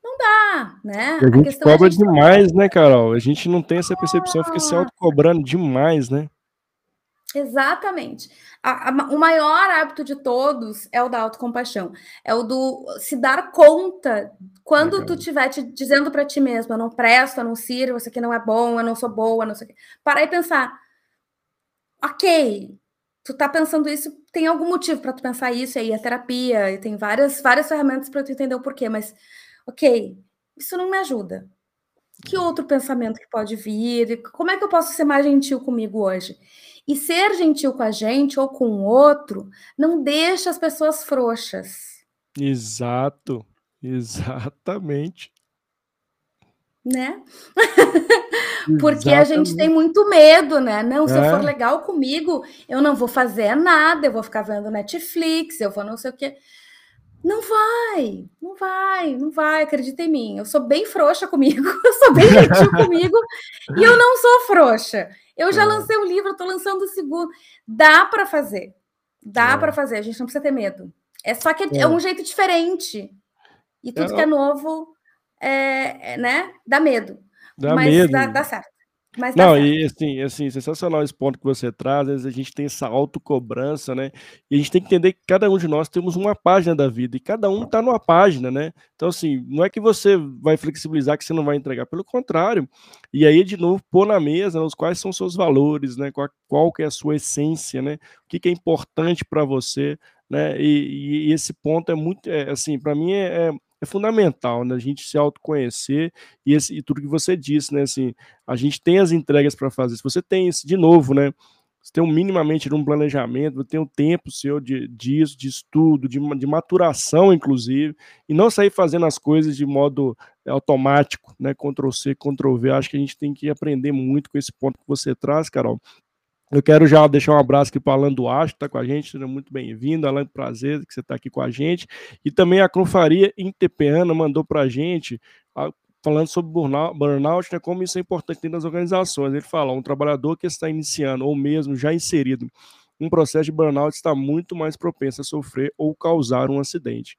S2: Não dá, né?
S1: E a gente a cobra a gente demais, né, Carol? A gente não tem essa percepção, fica se autocobrando demais, né?
S2: Exatamente. A, a, o maior hábito de todos é o da autocompaixão. É o do se dar conta quando Legal. tu estiver te dizendo para ti mesmo, eu não presto, eu não sirvo, isso aqui não é bom, eu não sou boa, não sei o quê. Parar e pensar, ok, tu tá pensando isso, tem algum motivo para tu pensar isso, e aí a terapia, e tem várias, várias ferramentas para tu entender o porquê, mas ok, isso não me ajuda. Que outro pensamento que pode vir? Como é que eu posso ser mais gentil comigo hoje? E ser gentil com a gente ou com o outro não deixa as pessoas frouxas.
S1: Exato, exatamente.
S2: Né? Porque a gente tem muito medo, né? Não, se é. eu for legal comigo, eu não vou fazer nada, eu vou ficar vendo Netflix, eu vou não sei o quê. Não vai, não vai, não vai, acredita em mim. Eu sou bem frouxa comigo, eu sou bem gentil comigo e eu não sou frouxa. Eu já é. lancei um livro, estou lançando o segundo. Dá para fazer. Dá é. para fazer, a gente não precisa ter medo. É só que é, é um jeito diferente. E é, tudo que é novo, é, né? Dá medo. Dá Mas medo. Dá, dá certo.
S1: Mas tá Não, certo. e assim, assim, sensacional esse ponto que você traz. Às vezes a gente tem essa autocobrança, né? E a gente tem que entender que cada um de nós temos uma página da vida e cada um está numa página, né? Então, assim, não é que você vai flexibilizar que você não vai entregar, pelo contrário. E aí, de novo, pôr na mesa né, os quais são seus valores, né? Qual, qual que é a sua essência, né? O que, que é importante para você, né? E, e, esse ponto é muito, é, assim, para mim é, é é fundamental, né? A gente se autoconhecer e, esse, e tudo que você disse, né? Assim, a gente tem as entregas para fazer. Se você tem isso, de novo, né? Você tem um minimamente um planejamento, tem um tempo seu de, disso, de estudo, de, de maturação, inclusive, e não sair fazendo as coisas de modo automático, né? Ctrl C, Ctrl V. Acho que a gente tem que aprender muito com esse ponto que você traz, Carol. Eu quero já deixar um abraço aqui para o Alan Duarte, que está com a gente, seja muito bem-vindo. Alan, prazer que você está aqui com a gente. E também a Crufaria Intepeana mandou para a gente, falando sobre burnout, né, como isso é importante dentro das organizações. Ele fala: um trabalhador que está iniciando, ou mesmo já inserido um processo de burnout, está muito mais propenso a sofrer ou causar um acidente.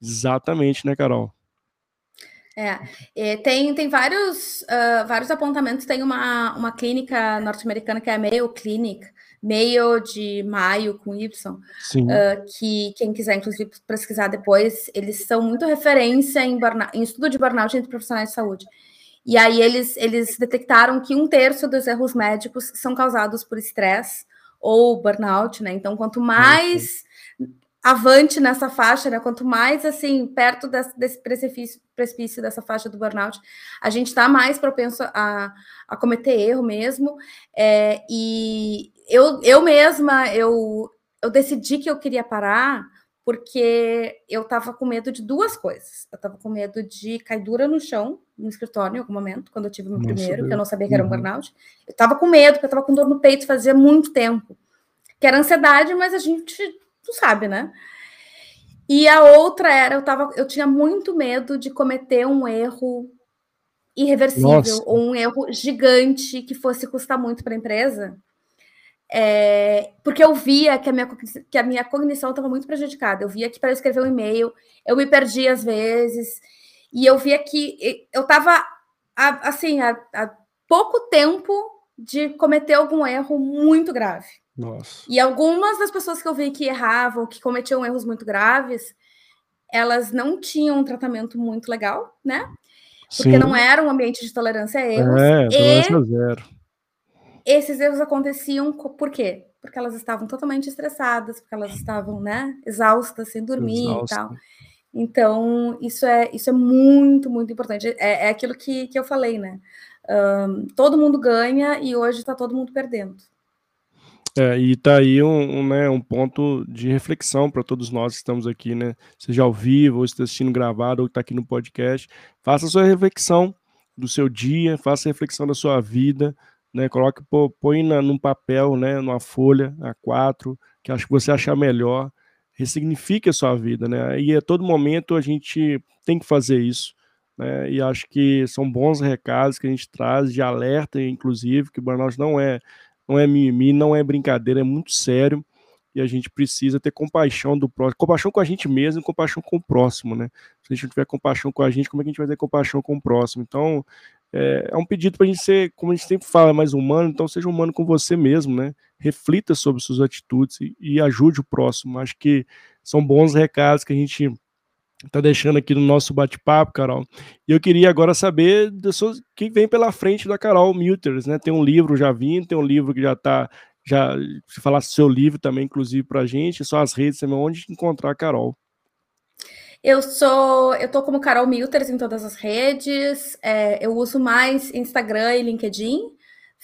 S1: Exatamente, né, Carol?
S2: É, é, tem, tem vários, uh, vários apontamentos. Tem uma, uma clínica norte-americana que é a Mayo Clinic, Mayo de maio com Y, uh, que quem quiser, inclusive, pesquisar depois, eles são muito referência em, em estudo de burnout entre profissionais de saúde. E aí eles, eles detectaram que um terço dos erros médicos são causados por estresse ou burnout, né? Então, quanto mais avante nessa faixa, né? Quanto mais assim, perto desse, desse precipício, precipício dessa faixa do burnout, a gente está mais propenso a, a cometer erro mesmo. É, e eu, eu mesma, eu, eu decidi que eu queria parar porque eu estava com medo de duas coisas. Eu estava com medo de cair dura no chão, no escritório, em algum momento, quando eu tive meu Nossa primeiro, Deus. que eu não sabia que era um uhum. burnout. Eu estava com medo, porque eu estava com dor no peito fazia muito tempo. Que era ansiedade, mas a gente tu sabe, né? E a outra era, eu, tava, eu tinha muito medo de cometer um erro irreversível Nossa. ou um erro gigante que fosse custar muito para a empresa. É, porque eu via que a minha, que a minha cognição estava muito prejudicada. Eu via que para escrever um e-mail eu me perdia às vezes, e eu via que eu estava assim há, há pouco tempo de cometer algum erro muito grave.
S1: Nossa.
S2: E algumas das pessoas que eu vi que erravam, que cometiam erros muito graves, elas não tinham um tratamento muito legal, né? Porque Sim. não era um ambiente de tolerância a erros.
S1: É, tolerância zero.
S2: Esses erros aconteciam por quê? Porque elas estavam totalmente estressadas, porque elas estavam, né, exaustas, sem dormir Exausta. e tal. Então, isso é, isso é muito, muito importante. É, é aquilo que, que eu falei, né? Um, todo mundo ganha e hoje está todo mundo perdendo.
S1: É, e tá aí um, um, né, um ponto de reflexão para todos nós que estamos aqui, né? Seja ao vivo, ou está assistindo gravado, ou está aqui no podcast. Faça a sua reflexão do seu dia, faça a reflexão da sua vida, né? Coloque, pô, põe na, num papel, né? Numa folha A4, que acho que você achar melhor. Ressignifique a sua vida, né? E a todo momento a gente tem que fazer isso. Né, e acho que são bons recados que a gente traz de alerta, inclusive, que o burnout não é não é mimimi, não é brincadeira, é muito sério e a gente precisa ter compaixão do próximo, compaixão com a gente mesmo compaixão com o próximo, né? Se a gente não tiver compaixão com a gente, como é que a gente vai ter compaixão com o próximo? Então, é, é um pedido para a gente ser, como a gente sempre fala, mais humano, então seja humano com você mesmo, né? Reflita sobre suas atitudes e, e ajude o próximo. Acho que são bons recados que a gente tá deixando aqui no nosso bate-papo, Carol. E eu queria agora saber o que vem pela frente da Carol Milters, né? Tem um livro já vindo, tem um livro que já está já se falasse seu livro também, inclusive para a gente, só as redes também, onde encontrar a Carol.
S2: Eu sou, eu tô como Carol Milters em todas as redes. É, eu uso mais Instagram e LinkedIn.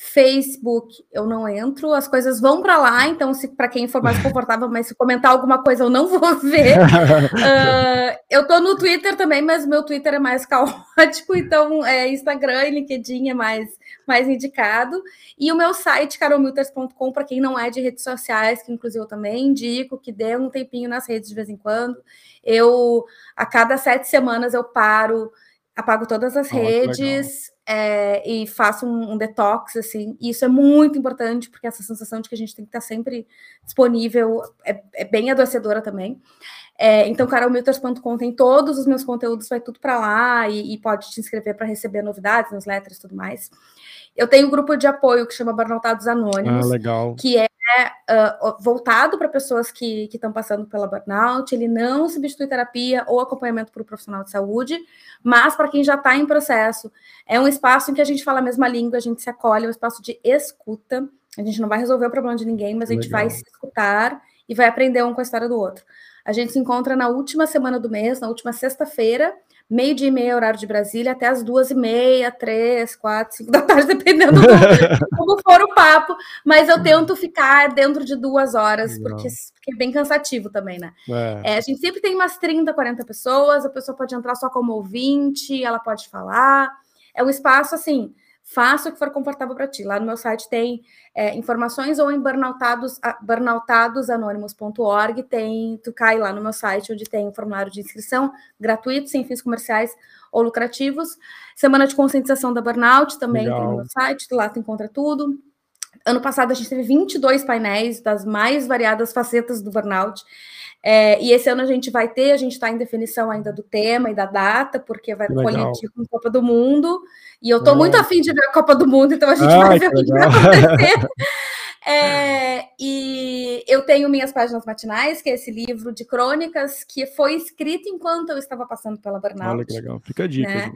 S2: Facebook eu não entro, as coisas vão para lá, então se para quem for mais confortável, mas se comentar alguma coisa eu não vou ver. uh, eu tô no Twitter também, mas meu Twitter é mais caótico, então é, Instagram e LinkedIn é mais mais indicado. E o meu site carolmilters.com para quem não é de redes sociais, que inclusive eu também indico que dê um tempinho nas redes de vez em quando. Eu a cada sete semanas eu paro apago todas as oh, redes é, e faço um, um, detox, assim, e isso é muito importante, porque essa sensação de que a gente tem que estar sempre disponível é, é bem adoecedora também. É, então, carolmilters.com tem todos os meus conteúdos, vai tudo para lá, e, e, pode te inscrever para receber novidades, newsletters e tudo mais. Eu tenho um grupo de apoio que chama Burnoutados Anônimos,
S1: ah, legal.
S2: que é uh, voltado para pessoas que estão passando pela burnout. Ele não substitui terapia ou acompanhamento por um profissional de saúde, mas para quem já está em processo, é um espaço em que a gente fala a mesma língua, a gente se acolhe, é um espaço de escuta. A gente não vai resolver o problema de ninguém, mas a gente vai se escutar e vai aprender um com a história do outro. A gente se encontra na última semana do mês, na última sexta-feira, meio dia e meia, horário de Brasília, até as duas e meia, três, quatro, cinco da tarde, dependendo do como for o papo. Mas eu tento ficar dentro de duas horas, porque, porque, é bem cansativo também, né? É. É, a gente sempre tem umas 30, 40 pessoas, a pessoa pode entrar só como ouvinte, ela pode falar. É um espaço assim faça o que for confortável para ti. Lá no meu site tem é, informações ou em burnoutados, burnoutadosanônimos.org tem, tu cai lá no meu site onde tem um formulário de inscrição gratuito, sem fins comerciais ou lucrativos. Semana de conscientização da burnout também Legal. tem no meu site, lá tu encontra tudo. Ano passado a gente teve 22 painéis das mais variadas facetas do burnout. É, e esse ano a gente vai ter, a gente está em definição ainda do tema e da data, porque vai coincidir com a Copa do Mundo. E eu estou é. muito afim de ver a Copa do Mundo, então a gente Ai, vai ver o que vai acontecer. É, e eu tenho minhas páginas matinais, que é esse livro de crônicas que foi escrito enquanto eu estava passando pela burnout.
S1: Olha que legal, fica a dica. Né?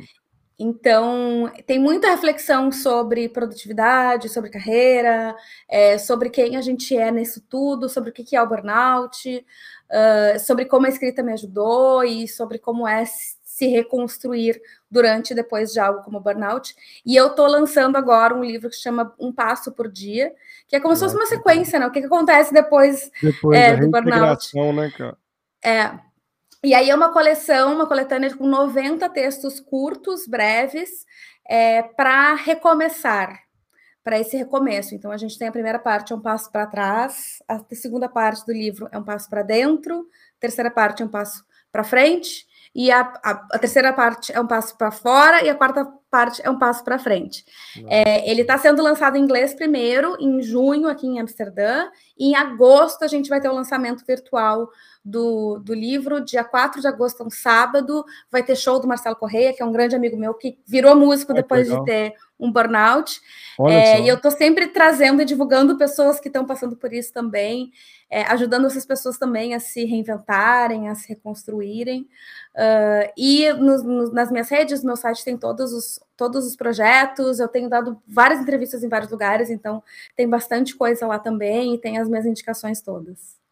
S2: Então, tem muita reflexão sobre produtividade, sobre carreira, é, sobre quem a gente é nisso tudo, sobre o que é o burnout, uh, sobre como a escrita me ajudou e sobre como é se reconstruir durante e depois de algo como burnout. E eu estou lançando agora um livro que chama Um Passo por Dia, que é como se fosse uma sequência, né? O que, que acontece depois,
S1: depois é, do burnout. Né, cara?
S2: É, e aí é uma coleção, uma coletânea com 90 textos curtos, breves, é, para recomeçar, para esse recomeço. Então a gente tem a primeira parte é um passo para trás, a segunda parte do livro é um passo para dentro, a terceira parte é um passo para frente, e a, a, a, terceira parte é um passo para fora e a quarta parte é um passo para frente. É, ele está sendo lançado em inglês primeiro, em junho, aqui em Amsterdã, e em agosto a gente vai ter o lançamento virtual do, do livro. Dia 4 de agosto, um sábado, vai ter show do Marcelo Correia, que é um grande amigo meu, que virou músico é, depois de ter um burnout. É, e eu estou sempre trazendo e divulgando pessoas que estão passando por isso também, é, ajudando essas pessoas também a se reinventarem, a se reconstruírem. Uh, e no, no, nas minhas redes, no meu site tem todos os, todos os projetos. Eu tenho dado várias entrevistas em vários lugares, então tem bastante coisa lá também e tem as minhas indicações todas.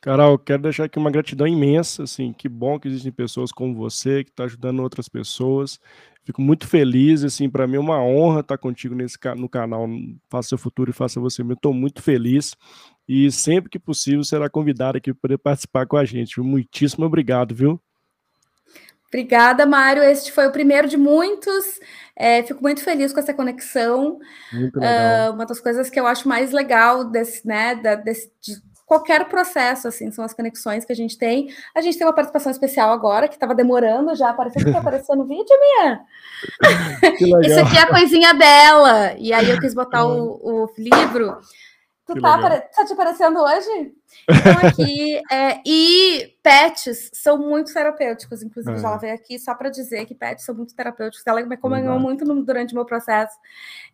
S1: Carol, quero deixar aqui uma gratidão imensa, assim, que bom que existem pessoas como você que está ajudando outras pessoas. Fico muito feliz, assim, para mim é uma honra estar contigo nesse no canal Faça Seu Futuro e Faça Você Mesmo. Estou muito feliz e sempre que possível será convidado aqui para poder participar com a gente. Muitíssimo obrigado, viu?
S2: Obrigada, Mário. Este foi o primeiro de muitos. É, fico muito feliz com essa conexão.
S1: Muito legal.
S2: Uh, uma das coisas que eu acho mais legal desse, né, da, desse, de qualquer processo, assim, são as conexões que a gente tem. A gente tem uma participação especial agora, que estava demorando já, apareceu que apareceu no vídeo, minha. Isso aqui é a coisinha dela. E aí eu quis botar o, o livro Tu tá, tá, te aparecendo hoje? Então, aqui. é, e pets são muito terapêuticos, inclusive, é. ela veio aqui só para dizer que pets são muito terapêuticos. Ela me acompanhou muito no, durante o meu processo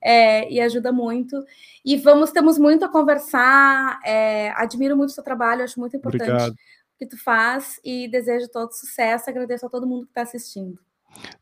S2: é, e ajuda muito. E vamos, temos muito a conversar. É, admiro muito o seu trabalho, acho muito importante Obrigado. o que tu faz e desejo todo sucesso. Agradeço a todo mundo que está assistindo.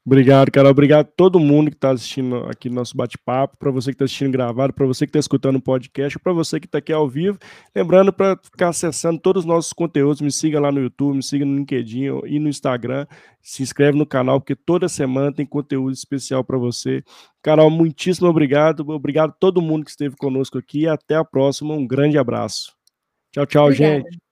S1: Obrigado, Carol. Obrigado a todo mundo que está assistindo aqui no nosso bate-papo, para você que está assistindo gravado, para você que está escutando o podcast, para você que está aqui ao vivo. Lembrando para ficar acessando todos os nossos conteúdos, me siga lá no YouTube, me siga no LinkedIn e no Instagram. Se inscreve no canal, porque toda semana tem conteúdo especial para você. Carol, muitíssimo obrigado. Obrigado a todo mundo que esteve conosco aqui. Até a próxima. Um grande abraço. Tchau, tchau, Obrigada. gente.